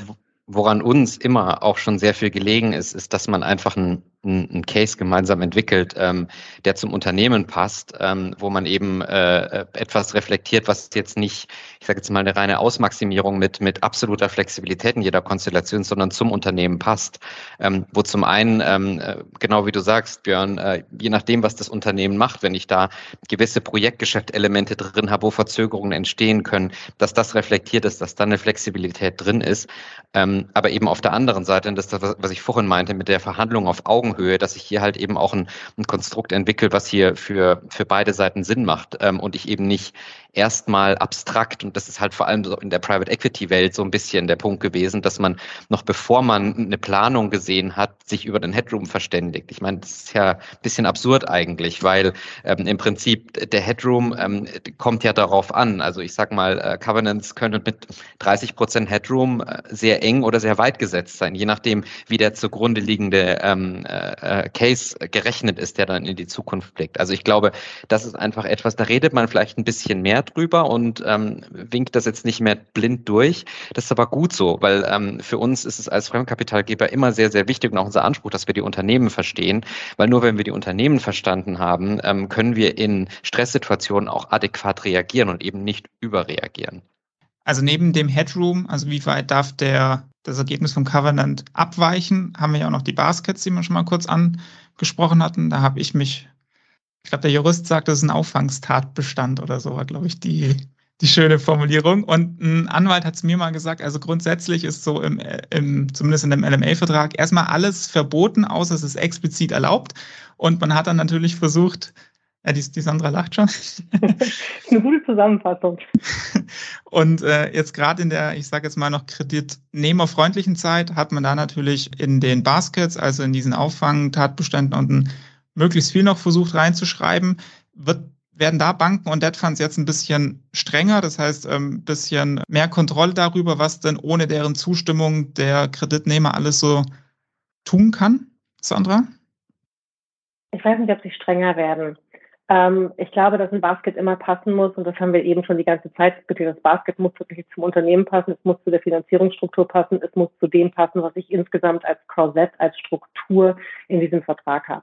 woran uns immer auch schon sehr viel gelegen ist, ist, dass man einfach ein einen Case gemeinsam entwickelt, ähm, der zum Unternehmen passt, ähm, wo man eben äh, etwas reflektiert, was jetzt nicht, ich sage jetzt mal, eine reine Ausmaximierung mit, mit absoluter Flexibilität in jeder Konstellation, sondern zum Unternehmen passt. Ähm, wo zum einen, ähm, äh, genau wie du sagst, Björn, äh, je nachdem, was das Unternehmen macht, wenn ich da gewisse Projektgeschäftelemente drin habe, wo Verzögerungen entstehen können, dass das reflektiert ist, dass da eine Flexibilität drin ist. Ähm, aber eben auf der anderen Seite, und das ist das, was ich vorhin meinte, mit der Verhandlung auf Augen Augenhöhe, dass ich hier halt eben auch ein, ein Konstrukt entwickle, was hier für, für beide Seiten Sinn macht ähm, und ich eben nicht erstmal abstrakt und das ist halt vor allem so in der Private Equity Welt so ein bisschen der Punkt gewesen, dass man noch bevor man eine Planung gesehen hat, sich über den Headroom verständigt. Ich meine, das ist ja ein bisschen absurd eigentlich, weil ähm, im Prinzip der Headroom ähm, kommt ja darauf an. Also ich sag mal, äh, Covenants können mit 30 Prozent Headroom äh, sehr eng oder sehr weit gesetzt sein, je nachdem, wie der zugrunde liegende ähm, äh, äh Case gerechnet ist, der dann in die Zukunft blickt. Also ich glaube, das ist einfach etwas, da redet man vielleicht ein bisschen mehr drüber und ähm, winkt das jetzt nicht mehr blind durch. Das ist aber gut so, weil ähm, für uns ist es als Fremdkapitalgeber immer sehr, sehr wichtig und auch unser Anspruch, dass wir die Unternehmen verstehen, weil nur wenn wir die Unternehmen verstanden haben, ähm, können wir in Stresssituationen auch adäquat reagieren und eben nicht überreagieren. Also neben dem Headroom, also wie weit darf der, das Ergebnis vom Covenant abweichen, haben wir ja auch noch die Baskets, die wir schon mal kurz angesprochen hatten. Da habe ich mich ich glaube, der Jurist sagt, das ist ein Auffangstatbestand oder so, war, glaube ich, die, die schöne Formulierung. Und ein Anwalt hat es mir mal gesagt, also grundsätzlich ist so im, im zumindest in dem LMA-Vertrag erstmal alles verboten, außer es ist explizit erlaubt. Und man hat dann natürlich versucht, ja, die, die Sandra lacht schon. Eine gute Zusammenfassung. Und äh, jetzt gerade in der, ich sage jetzt mal noch kreditnehmerfreundlichen Zeit, hat man da natürlich in den Baskets, also in diesen Auffangtatbeständen unten möglichst viel noch versucht reinzuschreiben. Wird, werden da Banken und Debt Funds jetzt ein bisschen strenger, das heißt ein ähm, bisschen mehr Kontrolle darüber, was denn ohne deren Zustimmung der Kreditnehmer alles so tun kann? Sandra? Ich weiß nicht, ob sie strenger werden. Ähm, ich glaube, dass ein Basket immer passen muss und das haben wir eben schon die ganze Zeit diskutiert. Das Basket muss wirklich zum Unternehmen passen, es muss zu der Finanzierungsstruktur passen, es muss zu dem passen, was ich insgesamt als Korsett, als Struktur in diesem Vertrag habe.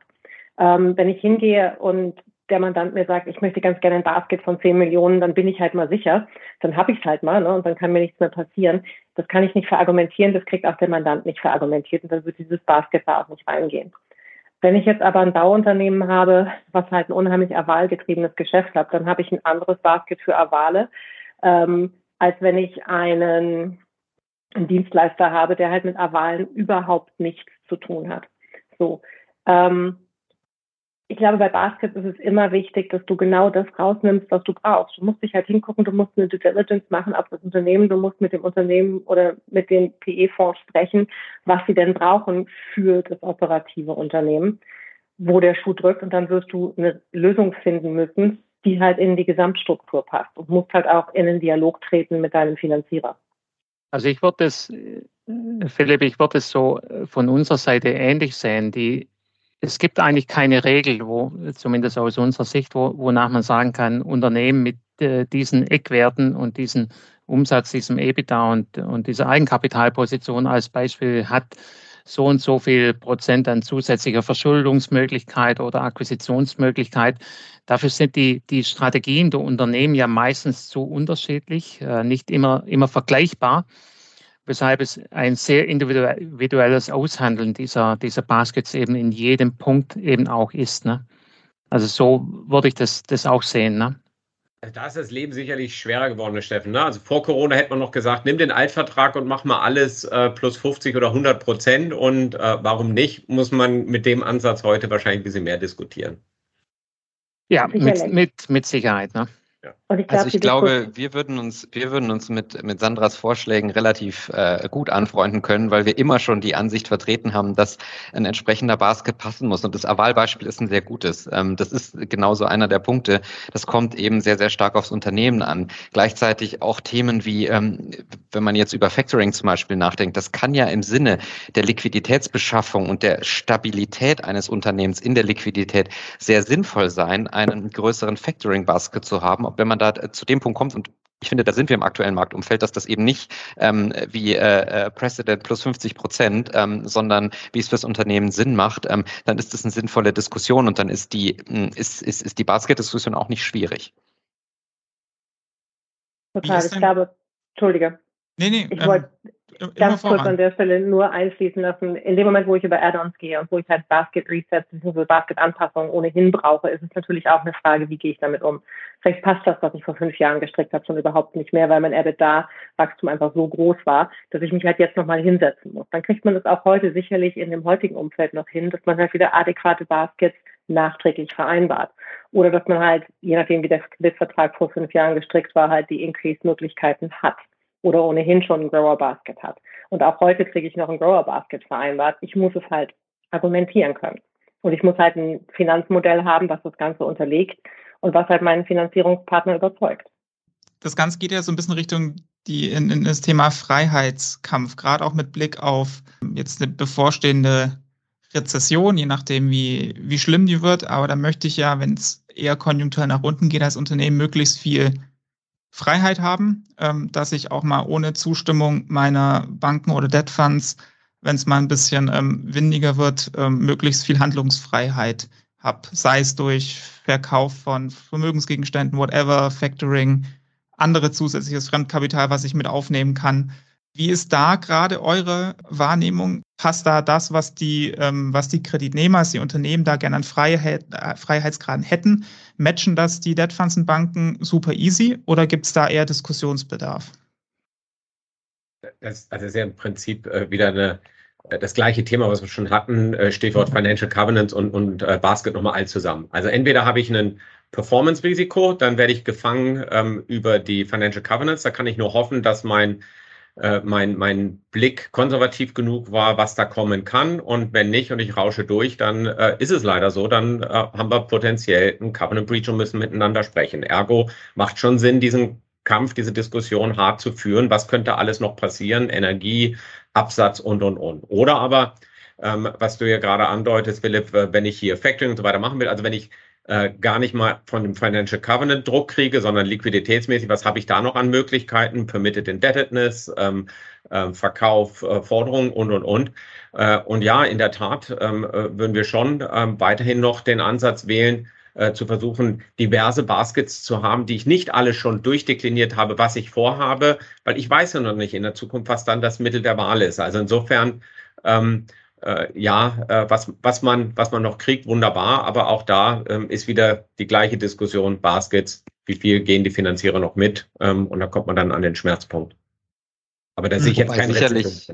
Ähm, wenn ich hingehe und der Mandant mir sagt, ich möchte ganz gerne ein Basket von 10 Millionen, dann bin ich halt mal sicher, dann habe ich es halt mal ne, und dann kann mir nichts mehr passieren. Das kann ich nicht verargumentieren, das kriegt auch der Mandant nicht verargumentiert und dann wird dieses Basket da auch nicht reingehen. Wenn ich jetzt aber ein Bauunternehmen habe, was halt ein unheimlich avalgetriebenes Geschäft hat, dann habe ich ein anderes Basket für Avale, ähm, als wenn ich einen, einen Dienstleister habe, der halt mit Avalen überhaupt nichts zu tun hat. So. Ähm, ich glaube, bei Baskets ist es immer wichtig, dass du genau das rausnimmst, was du brauchst. Du musst dich halt hingucken, du musst eine Due Diligence machen auf das Unternehmen, du musst mit dem Unternehmen oder mit den PE-Fonds sprechen, was sie denn brauchen für das operative Unternehmen, wo der Schuh drückt und dann wirst du eine Lösung finden müssen, die halt in die Gesamtstruktur passt und musst halt auch in den Dialog treten mit deinem Finanzierer. Also ich würde es, äh, Philipp, ich würde es so von unserer Seite ähnlich sehen. Die es gibt eigentlich keine Regel, wo, zumindest aus unserer Sicht, wo, wonach man sagen kann, Unternehmen mit äh, diesen Eckwerten und diesen Umsatz, diesem EBITDA und, und dieser Eigenkapitalposition als Beispiel hat so und so viel Prozent an zusätzlicher Verschuldungsmöglichkeit oder Akquisitionsmöglichkeit. Dafür sind die, die Strategien der Unternehmen ja meistens zu unterschiedlich, äh, nicht immer, immer vergleichbar weshalb es ein sehr individuelles Aushandeln dieser, dieser Baskets eben in jedem Punkt eben auch ist. Ne? Also so würde ich das, das auch sehen. Ne? Da ist das Leben sicherlich schwerer geworden, Steffen. Ne? Also vor Corona hätte man noch gesagt, nimm den Altvertrag und mach mal alles äh, plus 50 oder 100 Prozent. Und äh, warum nicht, muss man mit dem Ansatz heute wahrscheinlich ein bisschen mehr diskutieren. Ja, mit, mit, mit Sicherheit. Ne? Und ich glaub, also ich glaube, wir würden uns, wir würden uns mit, mit Sandras Vorschlägen relativ äh, gut anfreunden können, weil wir immer schon die Ansicht vertreten haben, dass ein entsprechender Basket passen muss. Und das Aval-Beispiel ist ein sehr gutes. Ähm, das ist genauso einer der Punkte. Das kommt eben sehr, sehr stark aufs Unternehmen an. Gleichzeitig auch Themen wie, ähm, wenn man jetzt über Factoring zum Beispiel nachdenkt, das kann ja im Sinne der Liquiditätsbeschaffung und der Stabilität eines Unternehmens in der Liquidität sehr sinnvoll sein, einen größeren Factoring-Basket zu haben, wenn man da äh, zu dem Punkt kommt und ich finde, da sind wir im aktuellen Marktumfeld, dass das eben nicht ähm, wie äh, äh Precedent plus 50 Prozent, ähm, sondern wie es fürs Unternehmen Sinn macht, ähm, dann ist das eine sinnvolle Diskussion und dann ist die, hm, ist, ist, ist die Basket-Diskussion auch nicht schwierig. Total, ich glaube, Entschuldige. Nee, nee, ich ähm, wollte ganz kurz an der Stelle nur einschließen lassen. In dem Moment, wo ich über Add-ons gehe und wo ich halt Basket Resets bzw. Basket Anpassungen ohnehin brauche, ist es natürlich auch eine Frage, wie gehe ich damit um. Vielleicht passt das, was ich vor fünf Jahren gestrickt habe, schon überhaupt nicht mehr, weil mein EBITDA-Wachstum einfach so groß war, dass ich mich halt jetzt nochmal hinsetzen muss. Dann kriegt man das auch heute sicherlich in dem heutigen Umfeld noch hin, dass man halt wieder adäquate Baskets nachträglich vereinbart. Oder dass man halt, je nachdem wie der Kreditvertrag vor fünf Jahren gestrickt war, halt die Increase-Möglichkeiten hat oder ohnehin schon ein Grower Basket hat. Und auch heute kriege ich noch ein Grower Basket vereinbart. Ich muss es halt argumentieren können. Und ich muss halt ein Finanzmodell haben, was das Ganze unterlegt und was halt meinen Finanzierungspartner überzeugt. Das Ganze geht ja so ein bisschen Richtung die in, in das Thema Freiheitskampf, gerade auch mit Blick auf jetzt eine bevorstehende Rezession, je nachdem, wie, wie schlimm die wird. Aber da möchte ich ja, wenn es eher konjunkturell nach unten geht, als Unternehmen möglichst viel Freiheit haben, ähm, dass ich auch mal ohne Zustimmung meiner Banken oder Debt Funds, wenn es mal ein bisschen ähm, windiger wird, ähm, möglichst viel Handlungsfreiheit habe, sei es durch Verkauf von Vermögensgegenständen, whatever, Factoring, andere zusätzliches Fremdkapital, was ich mit aufnehmen kann. Wie ist da gerade eure Wahrnehmung? Passt da das, was die, ähm, was die Kreditnehmer, die Unternehmen da gerne an Freiheit, äh, Freiheitsgraden hätten? Matchen das die Debt Funds und Banken super easy oder gibt es da eher Diskussionsbedarf? Das, also das ist ja im Prinzip äh, wieder eine, äh, das gleiche Thema, was wir schon hatten, äh, Stichwort Financial Covenants und, und äh, Basket nochmal all zusammen. Also entweder habe ich einen Performance-Risiko, dann werde ich gefangen ähm, über die Financial Covenants. Da kann ich nur hoffen, dass mein äh, mein, mein Blick konservativ genug war, was da kommen kann. Und wenn nicht und ich rausche durch, dann äh, ist es leider so, dann äh, haben wir potenziell einen Covenant Breach und müssen miteinander sprechen. Ergo macht schon Sinn, diesen Kampf, diese Diskussion hart zu führen. Was könnte alles noch passieren? Energie, Absatz und, und, und. Oder aber, ähm, was du ja gerade andeutest, Philipp, äh, wenn ich hier Factoring und so weiter machen will, also wenn ich äh, gar nicht mal von dem Financial Covenant Druck kriege, sondern liquiditätsmäßig, was habe ich da noch an Möglichkeiten? Permitted Indebtedness, ähm, äh, Verkauf, äh, Forderungen und, und, und. Äh, und ja, in der Tat ähm, äh, würden wir schon ähm, weiterhin noch den Ansatz wählen, äh, zu versuchen, diverse Baskets zu haben, die ich nicht alle schon durchdekliniert habe, was ich vorhabe, weil ich weiß ja noch nicht in der Zukunft, was dann das Mittel der Wahl ist. Also insofern ähm, äh, ja, äh, was, was, man, was man noch kriegt, wunderbar. Aber auch da ähm, ist wieder die gleiche Diskussion, Baskets, wie viel gehen die Finanzierer noch mit? Ähm, und da kommt man dann an den Schmerzpunkt. Aber da sehe ich jetzt keine sicherlich,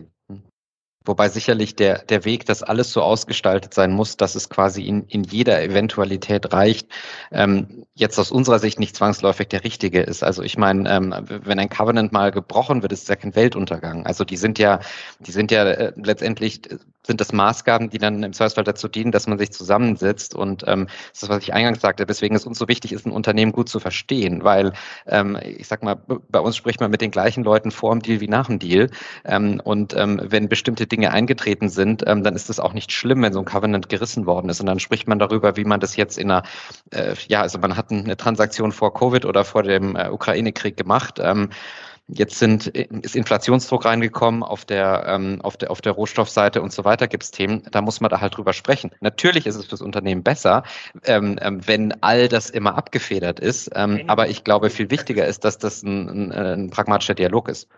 Wobei sicherlich der, der Weg, dass alles so ausgestaltet sein muss, dass es quasi in, in jeder Eventualität reicht, ähm, jetzt aus unserer Sicht nicht zwangsläufig der richtige ist. Also ich meine, ähm, wenn ein Covenant mal gebrochen wird, ist es ja kein Weltuntergang. Also die sind ja, die sind ja äh, letztendlich sind das Maßgaben, die dann im Zweifelsfall dazu dienen, dass man sich zusammensetzt. Und ähm, das ist das, was ich eingangs sagte. Deswegen ist uns so wichtig, ist ein Unternehmen gut zu verstehen, weil ähm, ich sag mal, bei uns spricht man mit den gleichen Leuten vor dem Deal wie nach dem Deal. Ähm, und ähm, wenn bestimmte Dinge eingetreten sind, ähm, dann ist es auch nicht schlimm, wenn so ein Covenant gerissen worden ist. Und dann spricht man darüber, wie man das jetzt in einer, äh, ja, also man hat eine Transaktion vor Covid oder vor dem äh, Ukraine-Krieg gemacht. Ähm, Jetzt sind, ist Inflationsdruck reingekommen auf der, ähm, auf der, auf der Rohstoffseite und so weiter gibt es Themen, da muss man da halt drüber sprechen. Natürlich ist es fürs Unternehmen besser, ähm, ähm, wenn all das immer abgefedert ist. Ähm, aber ich glaube, viel wichtiger ist, dass das ein, ein, ein pragmatischer Dialog ist.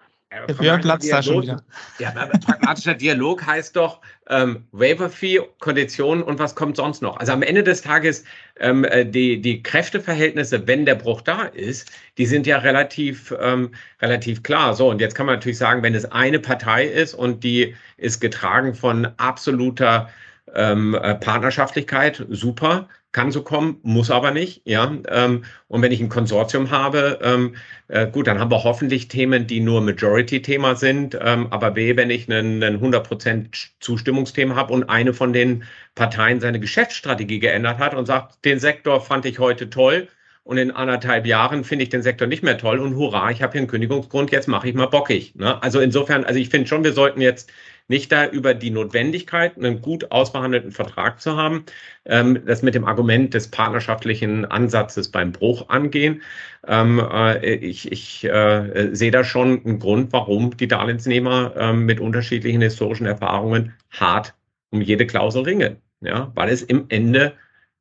Der Björn platzt da schon wieder. Ja, pragmatischer Dialog heißt doch ähm, Waiver-Fee, Konditionen und was kommt sonst noch. Also am Ende des Tages ähm, äh, die, die Kräfteverhältnisse, wenn der Bruch da ist, die sind ja relativ, ähm, relativ klar. So, und jetzt kann man natürlich sagen, wenn es eine Partei ist und die ist getragen von absoluter ähm, äh, Partnerschaftlichkeit, super kann so kommen, muss aber nicht, ja. Ähm, und wenn ich ein Konsortium habe, ähm, äh, gut, dann haben wir hoffentlich Themen, die nur Majority-Thema sind. Ähm, aber weh, wenn ich einen, einen 100% Zustimmungsthema habe und eine von den Parteien seine Geschäftsstrategie geändert hat und sagt, den Sektor fand ich heute toll und in anderthalb Jahren finde ich den Sektor nicht mehr toll und hurra, ich habe hier einen Kündigungsgrund, jetzt mache ich mal bockig. Ne? Also insofern, also ich finde schon, wir sollten jetzt nicht da über die Notwendigkeit, einen gut ausverhandelten Vertrag zu haben, ähm, das mit dem Argument des partnerschaftlichen Ansatzes beim Bruch angehen. Ähm, äh, ich ich äh, sehe da schon einen Grund, warum die Darlehensnehmer äh, mit unterschiedlichen historischen Erfahrungen hart um jede Klausel ringen. Ja, weil es im Ende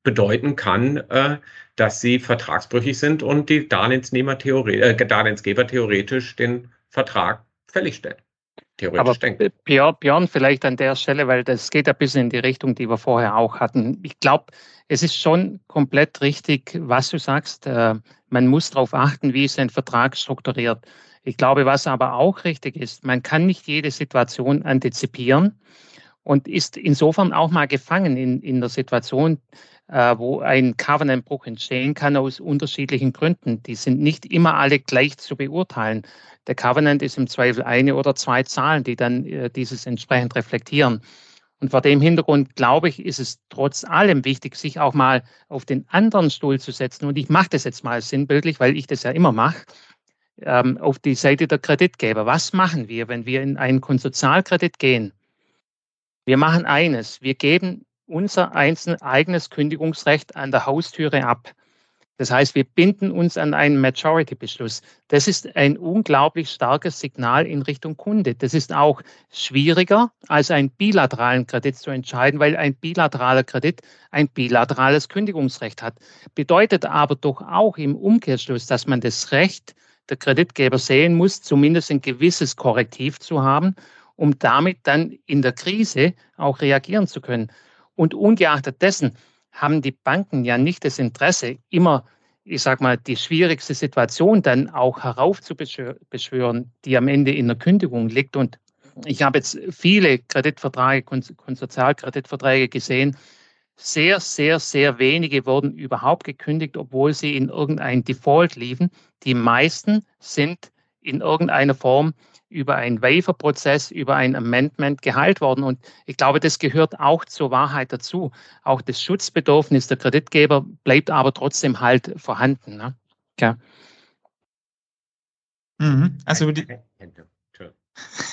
bedeuten kann, äh, dass sie vertragsbrüchig sind und die Darlehensnehmer theoretisch, äh, Darlehensgeber theoretisch den Vertrag fällig stellen theoretisch Aber denken. Björn, vielleicht an der Stelle, weil das geht ein bisschen in die Richtung, die wir vorher auch hatten. Ich glaube, es ist schon komplett richtig, was du sagst. Äh, man muss darauf achten, wie ist ein Vertrag strukturiert. Ich glaube, was aber auch richtig ist, man kann nicht jede Situation antizipieren und ist insofern auch mal gefangen in, in der Situation, wo ein Covenant-Bruch entstehen kann aus unterschiedlichen Gründen. Die sind nicht immer alle gleich zu beurteilen. Der Covenant ist im Zweifel eine oder zwei Zahlen, die dann äh, dieses entsprechend reflektieren. Und vor dem Hintergrund, glaube ich, ist es trotz allem wichtig, sich auch mal auf den anderen Stuhl zu setzen. Und ich mache das jetzt mal sinnbildlich, weil ich das ja immer mache, ähm, auf die Seite der Kreditgeber. Was machen wir, wenn wir in einen Konsortialkredit gehen? Wir machen eines, wir geben unser einzelnes eigenes Kündigungsrecht an der Haustüre ab. Das heißt, wir binden uns an einen Majority-Beschluss. Das ist ein unglaublich starkes Signal in Richtung Kunde. Das ist auch schwieriger, als einen bilateralen Kredit zu entscheiden, weil ein bilateraler Kredit ein bilaterales Kündigungsrecht hat. Bedeutet aber doch auch im Umkehrschluss, dass man das Recht der Kreditgeber sehen muss, zumindest ein gewisses Korrektiv zu haben, um damit dann in der Krise auch reagieren zu können. Und ungeachtet dessen, haben die Banken ja nicht das Interesse, immer, ich sag mal, die schwierigste Situation dann auch heraufzubeschwören, die am Ende in der Kündigung liegt. Und ich habe jetzt viele Kreditverträge, Konsortialkreditverträge gesehen. Sehr, sehr, sehr wenige wurden überhaupt gekündigt, obwohl sie in irgendein Default liefen. Die meisten sind in irgendeiner Form über einen Waiver-Prozess, über ein Amendment geheilt worden. Und ich glaube, das gehört auch zur Wahrheit dazu. Auch das Schutzbedürfnis der Kreditgeber bleibt aber trotzdem halt vorhanden. Ne? Ja. Mhm. Also die,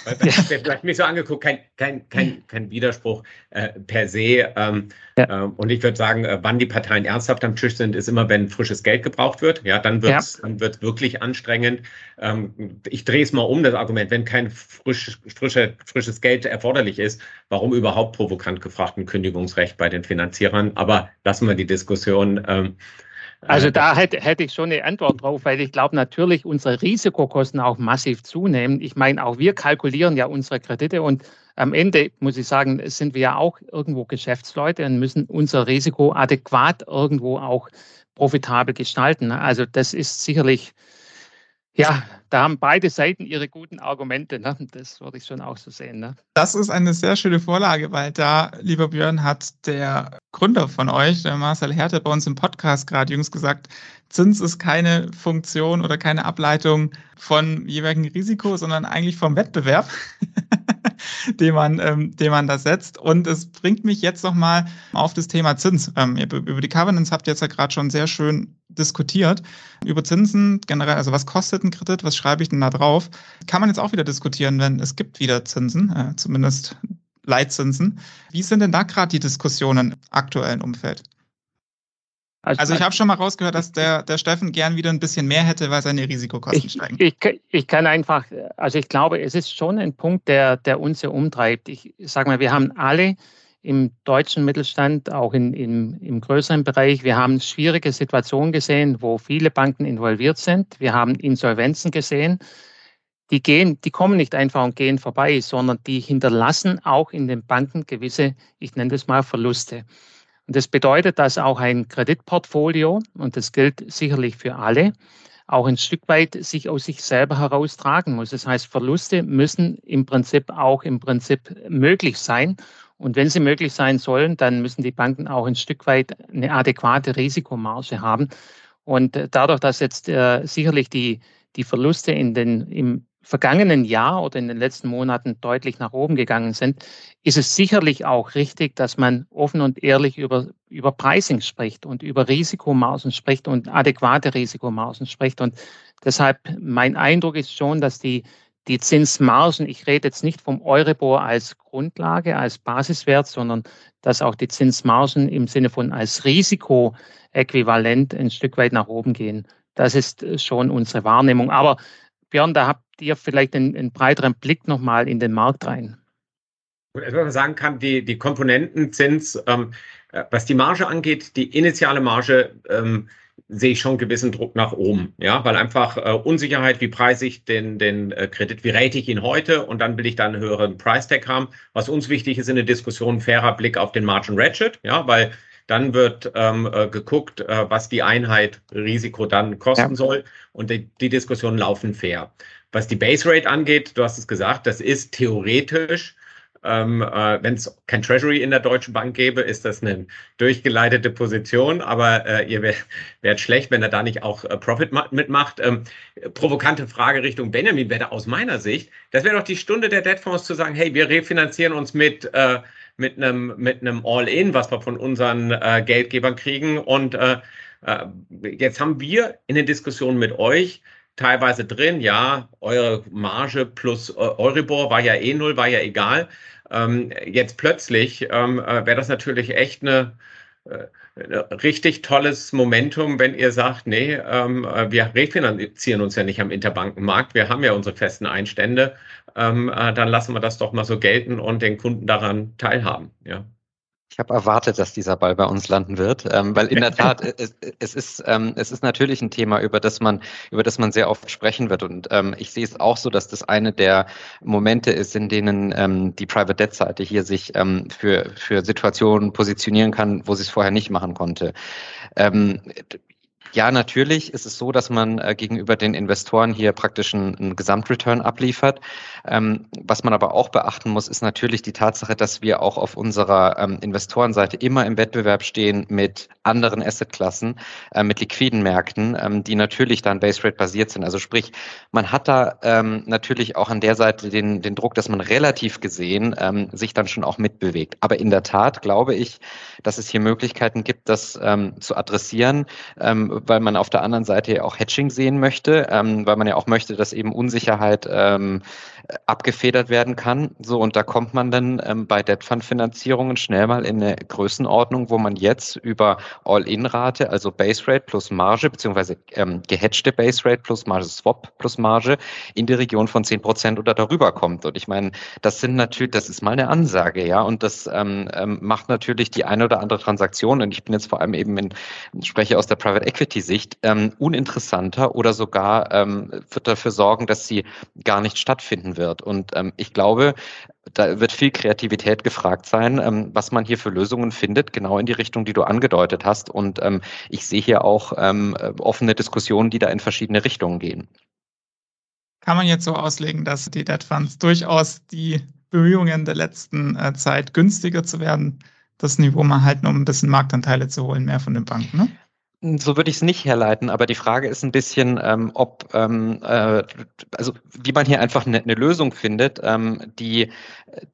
weil, du hast mich so angeguckt, kein, kein, kein, kein Widerspruch äh, per se. Ähm, ja. ähm, und ich würde sagen, äh, wann die Parteien ernsthaft am Tisch sind, ist immer, wenn frisches Geld gebraucht wird. Ja, dann wird es ja. wirklich anstrengend. Ähm, ich drehe es mal um, das Argument, wenn kein frisch, frische, frisches Geld erforderlich ist, warum überhaupt provokant gefragt ein Kündigungsrecht bei den Finanzierern? Aber lassen wir die Diskussion. Also äh, da hätte, hätte ich schon eine Antwort drauf, weil ich glaube natürlich unsere Risikokosten auch massiv zunehmen. Ich meine, auch wir kalkulieren ja unsere Kredite und am Ende muss ich sagen, sind wir ja auch irgendwo Geschäftsleute und müssen unser Risiko adäquat irgendwo auch profitabel gestalten. Also das ist sicherlich ja, da haben beide Seiten ihre guten Argumente. Ne? Das würde ich schon auch so sehen. Ne? Das ist eine sehr schöne Vorlage, weil da, lieber Björn, hat der Gründer von euch, der Marcel Härte, bei uns im Podcast gerade jüngst gesagt, Zins ist keine Funktion oder keine Ableitung von jeweiligen Risiko, sondern eigentlich vom Wettbewerb. den man, ähm, den man da setzt. Und es bringt mich jetzt nochmal auf das Thema Zins. Ähm, über die Covenants habt ihr jetzt ja gerade schon sehr schön diskutiert. Über Zinsen generell, also was kostet ein Kredit, was schreibe ich denn da drauf? Kann man jetzt auch wieder diskutieren, wenn es gibt wieder Zinsen, äh, zumindest Leitzinsen. Wie sind denn da gerade die Diskussionen im aktuellen Umfeld? Also, also ich habe schon mal rausgehört, dass der, der Steffen gern wieder ein bisschen mehr hätte, weil seine Risikokosten ich, steigen. Ich, ich kann einfach, also ich glaube, es ist schon ein Punkt, der, der uns ja umtreibt. Ich sage mal, wir haben alle im deutschen Mittelstand, auch in, in, im größeren Bereich, wir haben schwierige Situationen gesehen, wo viele Banken involviert sind. Wir haben Insolvenzen gesehen. Die gehen, die kommen nicht einfach und gehen vorbei, sondern die hinterlassen auch in den Banken gewisse, ich nenne das mal Verluste. Und das bedeutet, dass auch ein Kreditportfolio, und das gilt sicherlich für alle, auch ein Stück weit sich aus sich selber heraustragen muss. Das heißt, Verluste müssen im Prinzip auch im Prinzip möglich sein. Und wenn sie möglich sein sollen, dann müssen die Banken auch ein Stück weit eine adäquate Risikomarge haben. Und äh, dadurch, dass jetzt äh, sicherlich die, die Verluste in den, im vergangenen Jahr oder in den letzten Monaten deutlich nach oben gegangen sind, ist es sicherlich auch richtig, dass man offen und ehrlich über, über Pricing spricht und über Risikomargen spricht und adäquate Risikomargen spricht. Und deshalb mein Eindruck ist schon, dass die, die Zinsmargen, ich rede jetzt nicht vom Euribor als Grundlage, als Basiswert, sondern dass auch die Zinsmargen im Sinne von als Risikoäquivalent ein Stück weit nach oben gehen. Das ist schon unsere Wahrnehmung. Aber Björn, da habt ihr vielleicht einen, einen breiteren Blick nochmal in den Markt rein. Was man sagen kann, die, die Komponentenzins, ähm, äh, was die Marge angeht, die initiale Marge ähm, sehe ich schon gewissen Druck nach oben, ja, weil einfach äh, Unsicherheit, wie preise ich den, den äh, Kredit, wie rate ich ihn heute und dann will ich dann einen höheren Price Tag haben. Was uns wichtig ist in der Diskussion, fairer Blick auf den Margin Ratchet, ja, weil dann wird ähm, äh, geguckt, äh, was die Einheit Risiko dann kosten ja. soll und die, die Diskussionen laufen fair. Was die Base Rate angeht, du hast es gesagt, das ist theoretisch ähm, äh, Wenn es kein Treasury in der Deutschen Bank gäbe, ist das eine durchgeleitete Position, aber äh, ihr wärt wär schlecht, wenn er da nicht auch äh, Profit mitmacht. Ähm, provokante Frage Richtung Benjamin wäre aus meiner Sicht, das wäre doch die Stunde der Debtfonds zu sagen, hey, wir refinanzieren uns mit äh, mit einem mit einem All-in, was wir von unseren äh, Geldgebern kriegen. Und äh, jetzt haben wir in den Diskussionen mit euch teilweise drin, ja, eure Marge plus Euribor war ja eh null, war ja egal. Ähm, jetzt plötzlich ähm, äh, wäre das natürlich echt eine, äh, richtig tolles Momentum, wenn ihr sagt, nee, ähm, äh, wir refinanzieren uns ja nicht am Interbankenmarkt, wir haben ja unsere festen Einstände, ähm, äh, dann lassen wir das doch mal so gelten und den Kunden daran teilhaben. Ja. Ich habe erwartet, dass dieser Ball bei uns landen wird, ähm, weil in der Tat es, es ist ähm, es ist natürlich ein Thema, über das man über das man sehr oft sprechen wird und ähm, ich sehe es auch so, dass das eine der Momente ist, in denen ähm, die Private Debt Seite hier sich ähm, für für Situationen positionieren kann, wo sie es vorher nicht machen konnte. Ähm, ja, natürlich ist es so, dass man äh, gegenüber den Investoren hier praktisch einen, einen Gesamtreturn abliefert. Ähm, was man aber auch beachten muss, ist natürlich die Tatsache, dass wir auch auf unserer ähm, Investorenseite immer im Wettbewerb stehen mit anderen Assetklassen, äh, mit liquiden Märkten, ähm, die natürlich dann Base Rate basiert sind. Also sprich, man hat da ähm, natürlich auch an der Seite den, den Druck, dass man relativ gesehen ähm, sich dann schon auch mitbewegt. Aber in der Tat glaube ich, dass es hier Möglichkeiten gibt, das ähm, zu adressieren, weil man auf der anderen Seite ja auch Hedging sehen möchte, ähm, weil man ja auch möchte, dass eben Unsicherheit ähm, abgefedert werden kann. So, und da kommt man dann ähm, bei Debt Fund Finanzierungen schnell mal in eine Größenordnung, wo man jetzt über All-In-Rate, also Base Rate plus Marge, beziehungsweise ähm, gehatchte Base Rate plus Marge Swap plus Marge in die Region von zehn Prozent oder darüber kommt. Und ich meine, das sind natürlich, das ist mal eine Ansage, ja, und das ähm, ähm, macht natürlich die eine oder andere Transaktion, und ich bin jetzt vor allem eben in, spreche aus der Private Equity Sicht, ähm, uninteressanter oder sogar ähm, wird dafür sorgen, dass sie gar nicht stattfinden wird. Und ähm, ich glaube, da wird viel Kreativität gefragt sein, ähm, was man hier für Lösungen findet, genau in die Richtung, die du angedeutet hast. Und ähm, ich sehe hier auch ähm, offene Diskussionen, die da in verschiedene Richtungen gehen. Kann man jetzt so auslegen, dass die Debt Funds durchaus die Bemühungen der letzten äh, Zeit günstiger zu werden, das Niveau mal halten, um ein bisschen Marktanteile zu holen, mehr von den Banken, ne? So würde ich es nicht herleiten, aber die Frage ist ein bisschen, ähm, ob, ähm, äh, also wie man hier einfach eine, eine Lösung findet, ähm, die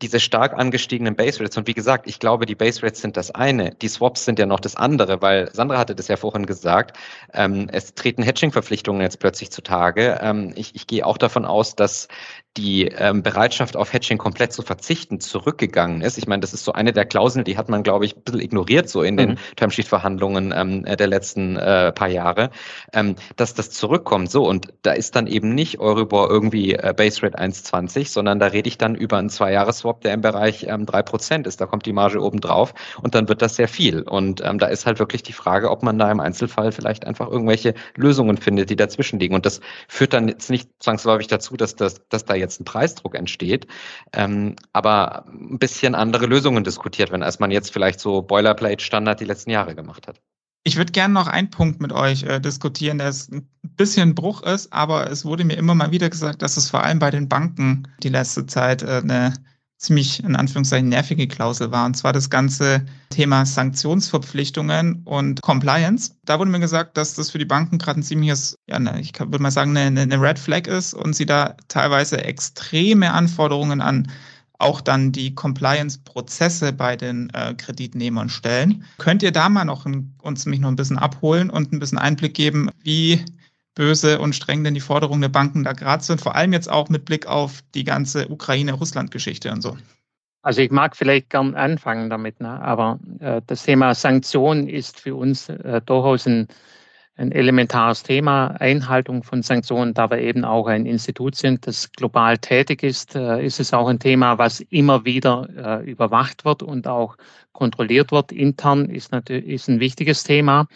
diese stark angestiegenen Base Rates und wie gesagt, ich glaube, die Base Rates sind das eine, die Swaps sind ja noch das andere, weil Sandra hatte das ja vorhin gesagt, ähm, es treten Hedging-Verpflichtungen jetzt plötzlich zutage. Ähm, ich, ich gehe auch davon aus, dass die ähm, Bereitschaft auf Hedging komplett zu verzichten zurückgegangen ist. Ich meine, das ist so eine der Klauseln, die hat man, glaube ich, ein bisschen ignoriert so in mhm. den Termsheet-Verhandlungen ähm, der letzten äh, paar Jahre, ähm, dass das zurückkommt. So, und da ist dann eben nicht Euribor irgendwie äh, Base Rate 1,20, sondern da rede ich dann über einen Zwei-Jahres-Swap, der im Bereich ähm, 3% ist. Da kommt die Marge oben drauf und dann wird das sehr viel. Und ähm, da ist halt wirklich die Frage, ob man da im Einzelfall vielleicht einfach irgendwelche Lösungen findet, die dazwischen liegen. Und das führt dann jetzt nicht zwangsläufig dazu, dass, das, dass da jetzt ein Preisdruck entsteht, ähm, aber ein bisschen andere Lösungen diskutiert wenn als man jetzt vielleicht so Boilerplate-Standard die letzten Jahre gemacht hat. Ich würde gerne noch einen Punkt mit euch äh, diskutieren, der ein bisschen Bruch ist, aber es wurde mir immer mal wieder gesagt, dass es vor allem bei den Banken die letzte Zeit äh, eine ziemlich in Anführungszeichen nervige Klausel war, und zwar das ganze Thema Sanktionsverpflichtungen und Compliance. Da wurde mir gesagt, dass das für die Banken gerade ein ziemliches, ja, ne, ich würde mal sagen, eine, eine Red Flag ist und sie da teilweise extreme Anforderungen an auch dann die Compliance-Prozesse bei den äh, Kreditnehmern stellen. Könnt ihr da mal noch ein, uns mich noch ein bisschen abholen und ein bisschen Einblick geben, wie böse und streng denn die Forderungen der Banken da gerade sind, vor allem jetzt auch mit Blick auf die ganze Ukraine-Russland-Geschichte und so. Also ich mag vielleicht gern anfangen damit, ne? aber äh, das Thema Sanktionen ist für uns äh, durchaus ein, ein elementares Thema. Einhaltung von Sanktionen, da wir eben auch ein Institut sind, das global tätig ist, äh, ist es auch ein Thema, was immer wieder äh, überwacht wird und auch kontrolliert wird. Intern ist natürlich ist ein wichtiges Thema.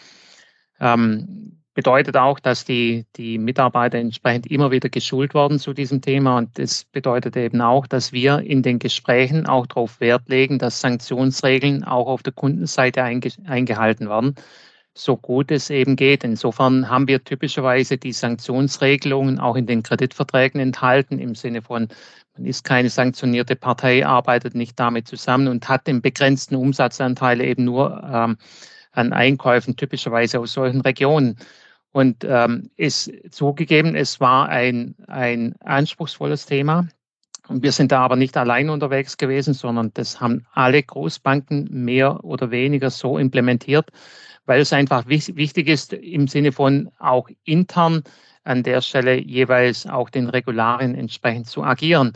Ähm, bedeutet auch, dass die, die Mitarbeiter entsprechend immer wieder geschult worden zu diesem Thema. Und das bedeutet eben auch, dass wir in den Gesprächen auch darauf Wert legen, dass Sanktionsregeln auch auf der Kundenseite einge eingehalten werden, so gut es eben geht. Insofern haben wir typischerweise die Sanktionsregelungen auch in den Kreditverträgen enthalten, im Sinne von, man ist keine sanktionierte Partei, arbeitet nicht damit zusammen und hat den begrenzten Umsatzanteil eben nur ähm, an Einkäufen, typischerweise aus solchen Regionen. Und ähm, ist zugegeben, es war ein, ein anspruchsvolles Thema. Und wir sind da aber nicht allein unterwegs gewesen, sondern das haben alle Großbanken mehr oder weniger so implementiert, weil es einfach wichtig ist im Sinne von auch intern an der Stelle jeweils auch den Regularien entsprechend zu agieren.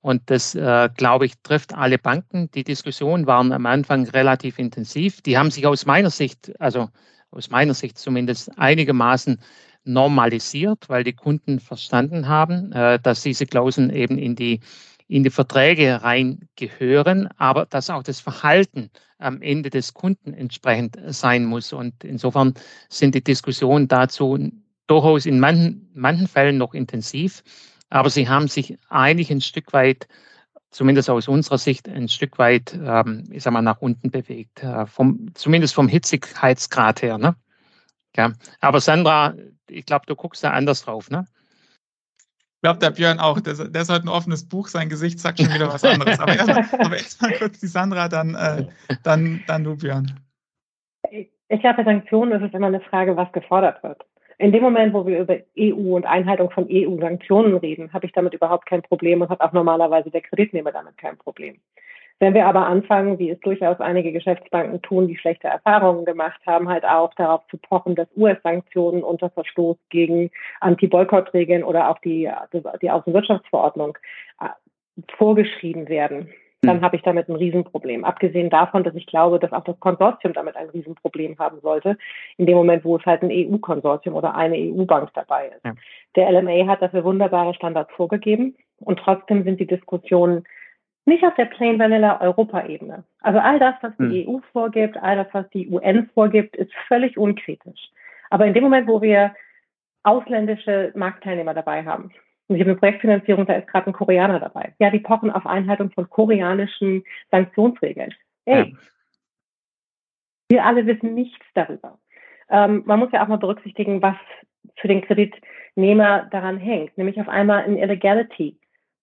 Und das, äh, glaube ich, trifft alle Banken. Die Diskussionen waren am Anfang relativ intensiv. Die haben sich aus meiner Sicht, also aus meiner Sicht zumindest einigermaßen normalisiert, weil die Kunden verstanden haben, äh, dass diese Klauseln eben in die, in die Verträge reingehören, aber dass auch das Verhalten am Ende des Kunden entsprechend sein muss. Und insofern sind die Diskussionen dazu durchaus in manchen, manchen Fällen noch intensiv. Aber sie haben sich eigentlich ein Stück weit, zumindest aus unserer Sicht, ein Stück weit, ähm, ich sag mal, nach unten bewegt. Äh, vom, zumindest vom Hitzigkeitsgrad her. Ne? Ja. Aber Sandra, ich glaube, du guckst da anders drauf, ne? Ich glaube, der Björn auch. Der, der ist heute ein offenes Buch, sein Gesicht sagt schon wieder was anderes. Aber erstmal erst kurz die Sandra, dann, äh, dann, dann du, Björn. Ich glaube, bei Sanktionen ist es immer eine Frage, was gefordert wird. In dem Moment, wo wir über EU und Einhaltung von EU-Sanktionen reden, habe ich damit überhaupt kein Problem und hat auch normalerweise der Kreditnehmer damit kein Problem. Wenn wir aber anfangen, wie es durchaus einige Geschäftsbanken tun, die schlechte Erfahrungen gemacht haben, halt auch darauf zu pochen, dass US-Sanktionen unter Verstoß gegen Anti-Boykott-Regeln oder auch die, die Außenwirtschaftsverordnung äh, vorgeschrieben werden, dann hm. habe ich damit ein Riesenproblem. Abgesehen davon, dass ich glaube, dass auch das Konsortium damit ein Riesenproblem haben sollte, in dem Moment, wo es halt ein EU-Konsortium oder eine EU-Bank dabei ist. Ja. Der LMA hat dafür wunderbare Standards vorgegeben und trotzdem sind die Diskussionen nicht auf der Plain Vanilla Europaebene. Also all das, was die hm. EU vorgibt, all das, was die UN vorgibt, ist völlig unkritisch. Aber in dem Moment, wo wir ausländische Marktteilnehmer dabei haben, und ich habe eine Projektfinanzierung, da ist gerade ein Koreaner dabei. Ja, die pochen auf Einhaltung von koreanischen Sanktionsregeln. Hey, ja. wir alle wissen nichts darüber. Ähm, man muss ja auch mal berücksichtigen, was für den Kreditnehmer daran hängt, nämlich auf einmal ein Illegality,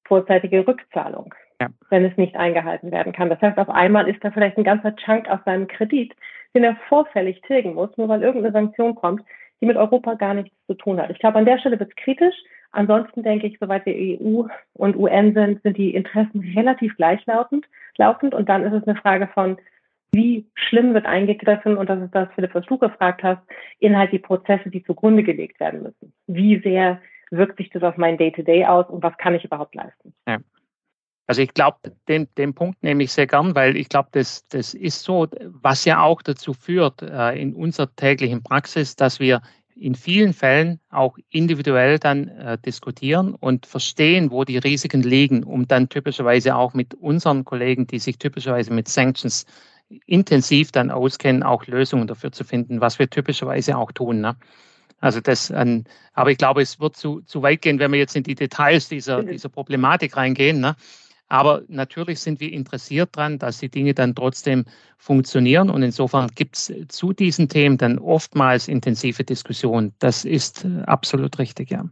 vorzeitige Rückzahlung, ja. wenn es nicht eingehalten werden kann. Das heißt, auf einmal ist da vielleicht ein ganzer Chunk aus seinem Kredit, den er vorfällig tilgen muss, nur weil irgendeine Sanktion kommt, die mit Europa gar nichts zu tun hat. Ich glaube, an der Stelle wird es kritisch. Ansonsten denke ich, soweit wir EU und UN sind, sind die Interessen relativ gleichlautend laufend. Und dann ist es eine Frage von, wie schlimm wird eingegriffen, und das ist das, Philipp, was du gefragt hast, in halt die Prozesse, die zugrunde gelegt werden müssen. Wie sehr wirkt sich das auf mein Day-to-Day -Day aus und was kann ich überhaupt leisten? Ja. Also ich glaube, den, den Punkt nehme ich sehr gern, weil ich glaube, das, das ist so, was ja auch dazu führt äh, in unserer täglichen Praxis, dass wir in vielen Fällen auch individuell dann äh, diskutieren und verstehen, wo die Risiken liegen, um dann typischerweise auch mit unseren Kollegen, die sich typischerweise mit Sanctions intensiv dann auskennen, auch Lösungen dafür zu finden, was wir typischerweise auch tun. Ne? Also das, ähm, aber ich glaube, es wird zu, zu weit gehen, wenn wir jetzt in die Details dieser, dieser Problematik reingehen. Ne? Aber natürlich sind wir interessiert daran, dass die Dinge dann trotzdem funktionieren. Und insofern gibt es zu diesen Themen dann oftmals intensive Diskussionen. Das ist äh, absolut richtig, ja.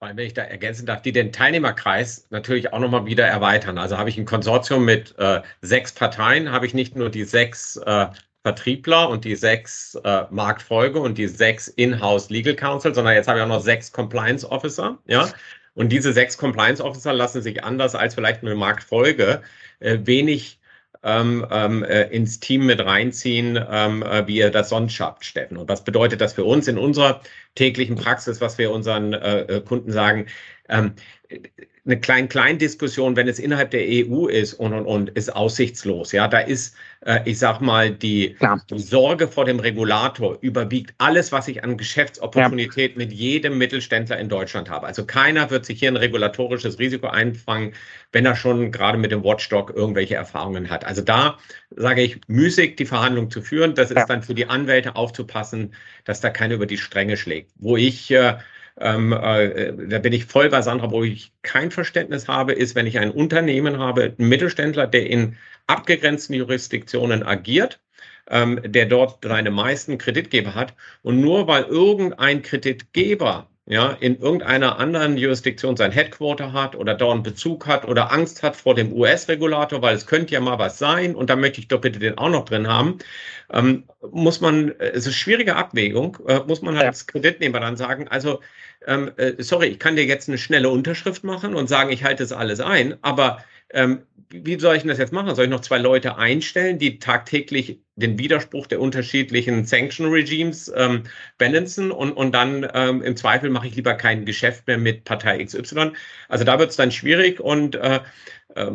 wenn ich da ergänzen darf, die den Teilnehmerkreis natürlich auch nochmal wieder erweitern. Also habe ich ein Konsortium mit äh, sechs Parteien, habe ich nicht nur die sechs äh, Vertriebler und die sechs äh, Marktfolge und die sechs In-house Legal Counsel, sondern jetzt habe ich auch noch sechs Compliance Officer, ja. Und diese sechs Compliance Officer lassen sich anders als vielleicht eine Marktfolge äh, wenig ähm, ähm, äh, ins Team mit reinziehen, ähm, äh, wie ihr das sonst schafft, Steffen. Und was bedeutet das für uns in unserer täglichen Praxis, was wir unseren äh, äh Kunden sagen? Ähm, eine Klein-Klein-Diskussion, wenn es innerhalb der EU ist und, und, und, ist aussichtslos. Ja, da ist, äh, ich sag mal, die, die, Sorge vor dem Regulator überwiegt alles, was ich an Geschäftsopportunität ja. mit jedem Mittelständler in Deutschland habe. Also keiner wird sich hier ein regulatorisches Risiko einfangen, wenn er schon gerade mit dem Watchdog irgendwelche Erfahrungen hat. Also da sage ich, müßig die Verhandlung zu führen. Das ist ja. dann für die Anwälte aufzupassen, dass da keiner über die Stränge schlägt. Wo ich äh, ähm, äh, da bin ich voll bei Sandra, wo ich kein Verständnis habe, ist, wenn ich ein Unternehmen habe, einen Mittelständler, der in abgegrenzten Jurisdiktionen agiert, ähm, der dort seine meisten Kreditgeber hat und nur weil irgendein Kreditgeber ja, in irgendeiner anderen Jurisdiktion sein Headquarter hat oder einen Bezug hat oder Angst hat vor dem US-Regulator, weil es könnte ja mal was sein und da möchte ich doch bitte den auch noch drin haben, ähm, muss man, äh, es ist eine schwierige Abwägung, äh, muss man halt ja. als Kreditnehmer dann sagen, also ähm, äh, sorry, ich kann dir jetzt eine schnelle Unterschrift machen und sagen, ich halte das alles ein, aber ähm, wie soll ich denn das jetzt machen? Soll ich noch zwei Leute einstellen, die tagtäglich den Widerspruch der unterschiedlichen Sanction-Regimes ähm, balancen und, und dann ähm, im Zweifel mache ich lieber kein Geschäft mehr mit Partei XY? Also da wird es dann schwierig und äh, äh,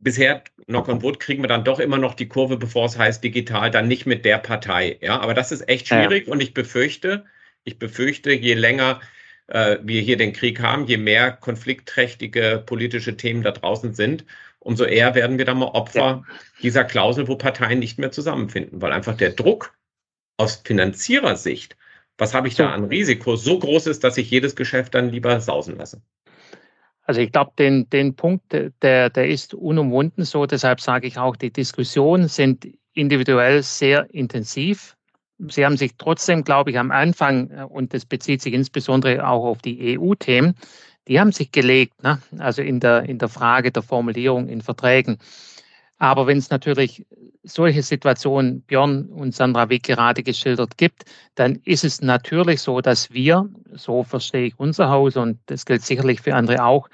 bisher, knock on wood, kriegen wir dann doch immer noch die Kurve, bevor es heißt digital, dann nicht mit der Partei. Ja, aber das ist echt schwierig ja. und ich befürchte, ich befürchte, je länger äh, wir hier den Krieg haben, je mehr konfliktträchtige politische Themen da draußen sind, umso eher werden wir dann mal Opfer ja. dieser Klausel, wo Parteien nicht mehr zusammenfinden, weil einfach der Druck aus Finanzierersicht, was habe ich da an Risiko, so groß ist, dass ich jedes Geschäft dann lieber sausen lasse. Also ich glaube, den, den Punkt, der, der ist unumwunden so. Deshalb sage ich auch, die Diskussionen sind individuell sehr intensiv. Sie haben sich trotzdem, glaube ich, am Anfang, äh, und das bezieht sich insbesondere auch auf die EU-Themen, die haben sich gelegt, ne? also in der, in der Frage der Formulierung in Verträgen. Aber wenn es natürlich solche Situationen, Björn und Sandra Wick gerade geschildert gibt, dann ist es natürlich so, dass wir, so verstehe ich unser Haus und das gilt sicherlich für andere auch,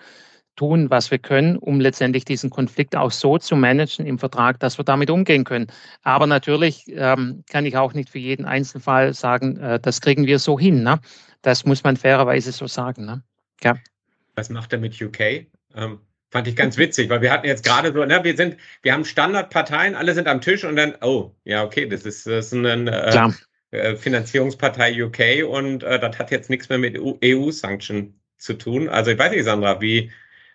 tun, was wir können, um letztendlich diesen Konflikt auch so zu managen im Vertrag, dass wir damit umgehen können. Aber natürlich ähm, kann ich auch nicht für jeden Einzelfall sagen, äh, das kriegen wir so hin. Ne? Das muss man fairerweise so sagen. Ne? Ja. Was macht er mit UK? Ähm, fand ich ganz witzig, weil wir hatten jetzt gerade so, ne, wir sind, wir haben Standardparteien, alle sind am Tisch und dann, oh, ja, okay, das ist, das ist ein äh, äh, Finanzierungspartei UK und äh, das hat jetzt nichts mehr mit EU-Sanction zu tun. Also ich weiß nicht, Sandra, wie,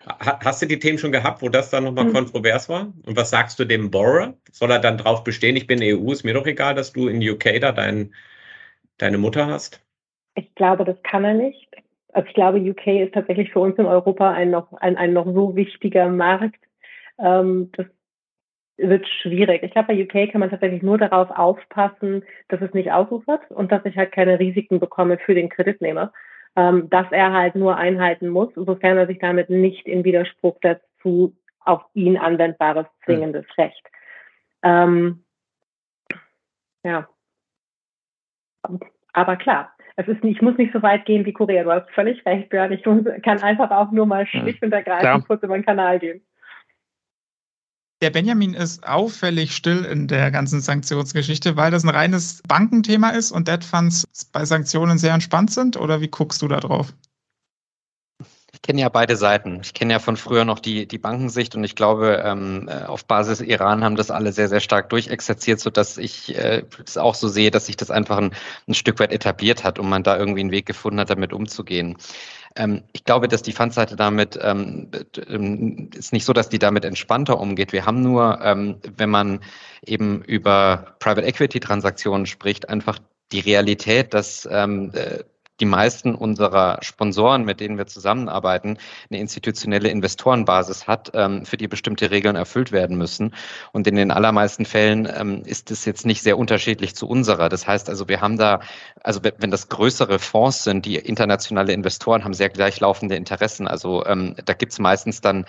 Hast du die Themen schon gehabt, wo das dann nochmal mhm. kontrovers war? Und was sagst du dem Borrower? Soll er dann drauf bestehen, ich bin EU, ist mir doch egal, dass du in UK da dein, deine Mutter hast? Ich glaube, das kann er nicht. Also ich glaube, UK ist tatsächlich für uns in Europa ein noch, ein, ein noch so wichtiger Markt. Ähm, das wird schwierig. Ich glaube, bei UK kann man tatsächlich nur darauf aufpassen, dass es nicht ausufert und dass ich halt keine Risiken bekomme für den Kreditnehmer ähm, dass er halt nur einhalten muss, sofern er sich damit nicht in Widerspruch dazu auf ihn anwendbares zwingendes mhm. Recht. Ähm, ja. Aber klar, es ist nicht, ich muss nicht so weit gehen wie Korea. Du hast völlig recht, Björn. Ich kann einfach auch nur mal schlicht und ergreifend kurz über den Kanal gehen der Benjamin ist auffällig still in der ganzen Sanktionsgeschichte, weil das ein reines Bankenthema ist und Debt Funds bei Sanktionen sehr entspannt sind? Oder wie guckst du da drauf? Ich kenne ja beide Seiten. Ich kenne ja von früher noch die, die Bankensicht und ich glaube, ähm, äh, auf Basis Iran haben das alle sehr, sehr stark durchexerziert, sodass ich äh, es auch so sehe, dass sich das einfach ein, ein Stück weit etabliert hat und man da irgendwie einen Weg gefunden hat, damit umzugehen. Ähm, ich glaube, dass die Fundseite damit ähm, ähm, ist nicht so, dass die damit entspannter umgeht. Wir haben nur, ähm, wenn man eben über Private Equity Transaktionen spricht, einfach die Realität, dass ähm, äh, die meisten unserer Sponsoren, mit denen wir zusammenarbeiten, eine institutionelle Investorenbasis hat, ähm, für die bestimmte Regeln erfüllt werden müssen. Und in den allermeisten Fällen ähm, ist es jetzt nicht sehr unterschiedlich zu unserer. Das heißt also, wir haben da, also wenn das größere Fonds sind, die internationale Investoren haben sehr gleichlaufende Interessen. Also ähm, da gibt es meistens dann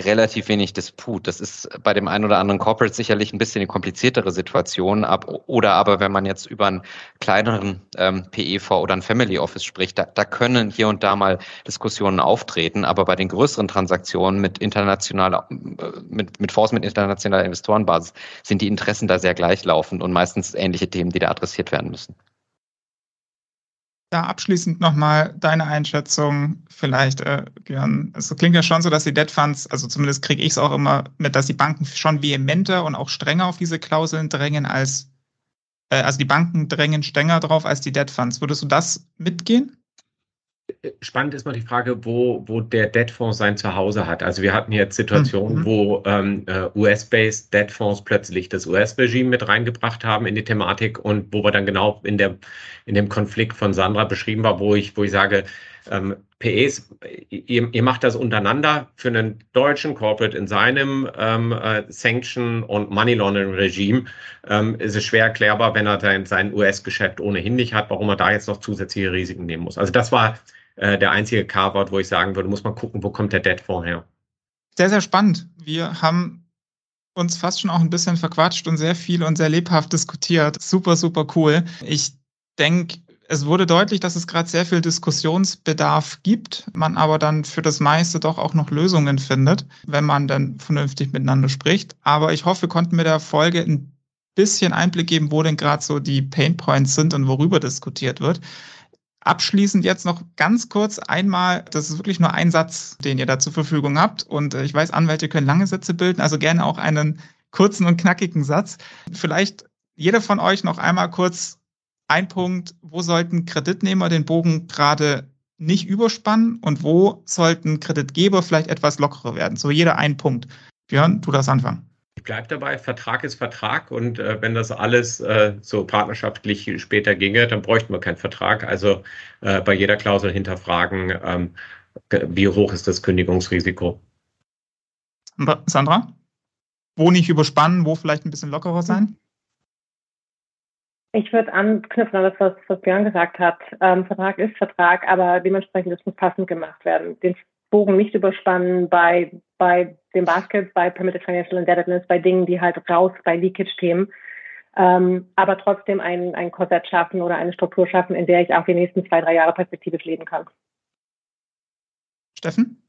relativ wenig Disput. Das ist bei dem einen oder anderen Corporate sicherlich ein bisschen eine kompliziertere Situation. Ab, oder aber wenn man jetzt über einen kleineren ähm, PEV oder ein Family Office spricht, da, da können hier und da mal Diskussionen auftreten. Aber bei den größeren Transaktionen mit internationaler, äh, mit, mit Fonds mit internationaler Investorenbasis sind die Interessen da sehr gleichlaufend und meistens ähnliche Themen, die da adressiert werden müssen. Da abschließend nochmal deine Einschätzung vielleicht, äh, Björn. Es klingt ja schon so, dass die Debt Funds, also zumindest kriege ich es auch immer mit, dass die Banken schon vehementer und auch strenger auf diese Klauseln drängen als, äh, also die Banken drängen strenger drauf als die Debt Funds. Würdest du das mitgehen? Spannend ist noch die Frage, wo, wo der Debtfonds sein Zuhause hat. Also wir hatten jetzt Situationen, mhm. wo ähm, äh, US-based Debtfonds plötzlich das US-Regime mit reingebracht haben in die Thematik und wo wir dann genau in, der, in dem Konflikt von Sandra beschrieben war, wo ich, wo ich sage, ähm, PEs, ihr, ihr, macht das untereinander für einen deutschen Corporate in seinem ähm, äh, Sanction- und Money Laundering-Regime. Ähm, ist es schwer erklärbar, wenn er sein, sein US-Geschäft ohnehin nicht hat, warum er da jetzt noch zusätzliche Risiken nehmen muss. Also das war äh, der einzige Carve-out, wo ich sagen würde, muss man gucken, wo kommt der Debt-Fonds her. Sehr, sehr spannend. Wir haben uns fast schon auch ein bisschen verquatscht und sehr viel und sehr lebhaft diskutiert. Super, super cool. Ich denke, es wurde deutlich, dass es gerade sehr viel Diskussionsbedarf gibt, man aber dann für das meiste doch auch noch Lösungen findet, wenn man dann vernünftig miteinander spricht. Aber ich hoffe, wir konnten mit der Folge ein bisschen Einblick geben, wo denn gerade so die Pain Points sind und worüber diskutiert wird. Abschließend jetzt noch ganz kurz einmal, das ist wirklich nur ein Satz, den ihr da zur Verfügung habt. Und äh, ich weiß, Anwälte können lange Sätze bilden, also gerne auch einen kurzen und knackigen Satz. Vielleicht jeder von euch noch einmal kurz ein Punkt, wo sollten Kreditnehmer den Bogen gerade nicht überspannen und wo sollten Kreditgeber vielleicht etwas lockerer werden? So jeder ein Punkt. Björn, du darfst anfangen bleibe dabei, Vertrag ist Vertrag und äh, wenn das alles äh, so partnerschaftlich später ginge, dann bräuchten wir keinen Vertrag. Also äh, bei jeder Klausel hinterfragen, ähm, wie hoch ist das Kündigungsrisiko. Sandra? Wo nicht überspannen, wo vielleicht ein bisschen lockerer sein? Ich würde anknüpfen an das, was, was Björn gesagt hat. Ähm, Vertrag ist Vertrag, aber dementsprechend das muss passend gemacht werden. Den Bogen nicht überspannen bei, bei dem Basket, bei Permitted Financial Indebtedness, bei Dingen, die halt raus, bei Leakage-Themen. Ähm, aber trotzdem ein, ein Korsett schaffen oder eine Struktur schaffen, in der ich auch die nächsten zwei, drei Jahre perspektivisch leben kann. Steffen?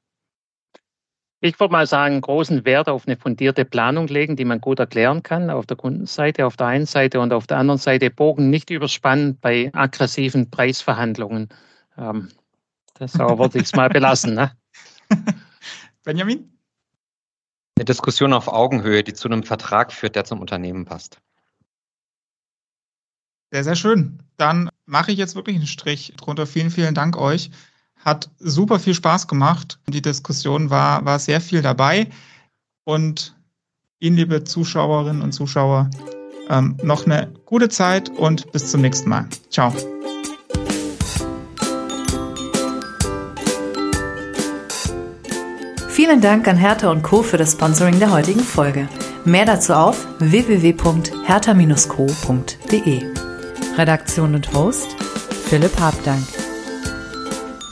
Ich würde mal sagen, großen Wert auf eine fundierte Planung legen, die man gut erklären kann, auf der Kundenseite, auf der einen Seite und auf der anderen Seite Bogen nicht überspannen bei aggressiven Preisverhandlungen. Ähm, das würde ich es mal belassen. Ne? Benjamin? Eine Diskussion auf Augenhöhe, die zu einem Vertrag führt, der zum Unternehmen passt. Sehr, sehr schön. Dann mache ich jetzt wirklich einen Strich drunter. Vielen, vielen Dank euch. Hat super viel Spaß gemacht. Die Diskussion war, war sehr viel dabei. Und Ihnen, liebe Zuschauerinnen und Zuschauer, ähm, noch eine gute Zeit und bis zum nächsten Mal. Ciao. Vielen Dank an Hertha und Co. für das Sponsoring der heutigen Folge. Mehr dazu auf www.hertha-co.de. Redaktion und Host Philipp Habdank.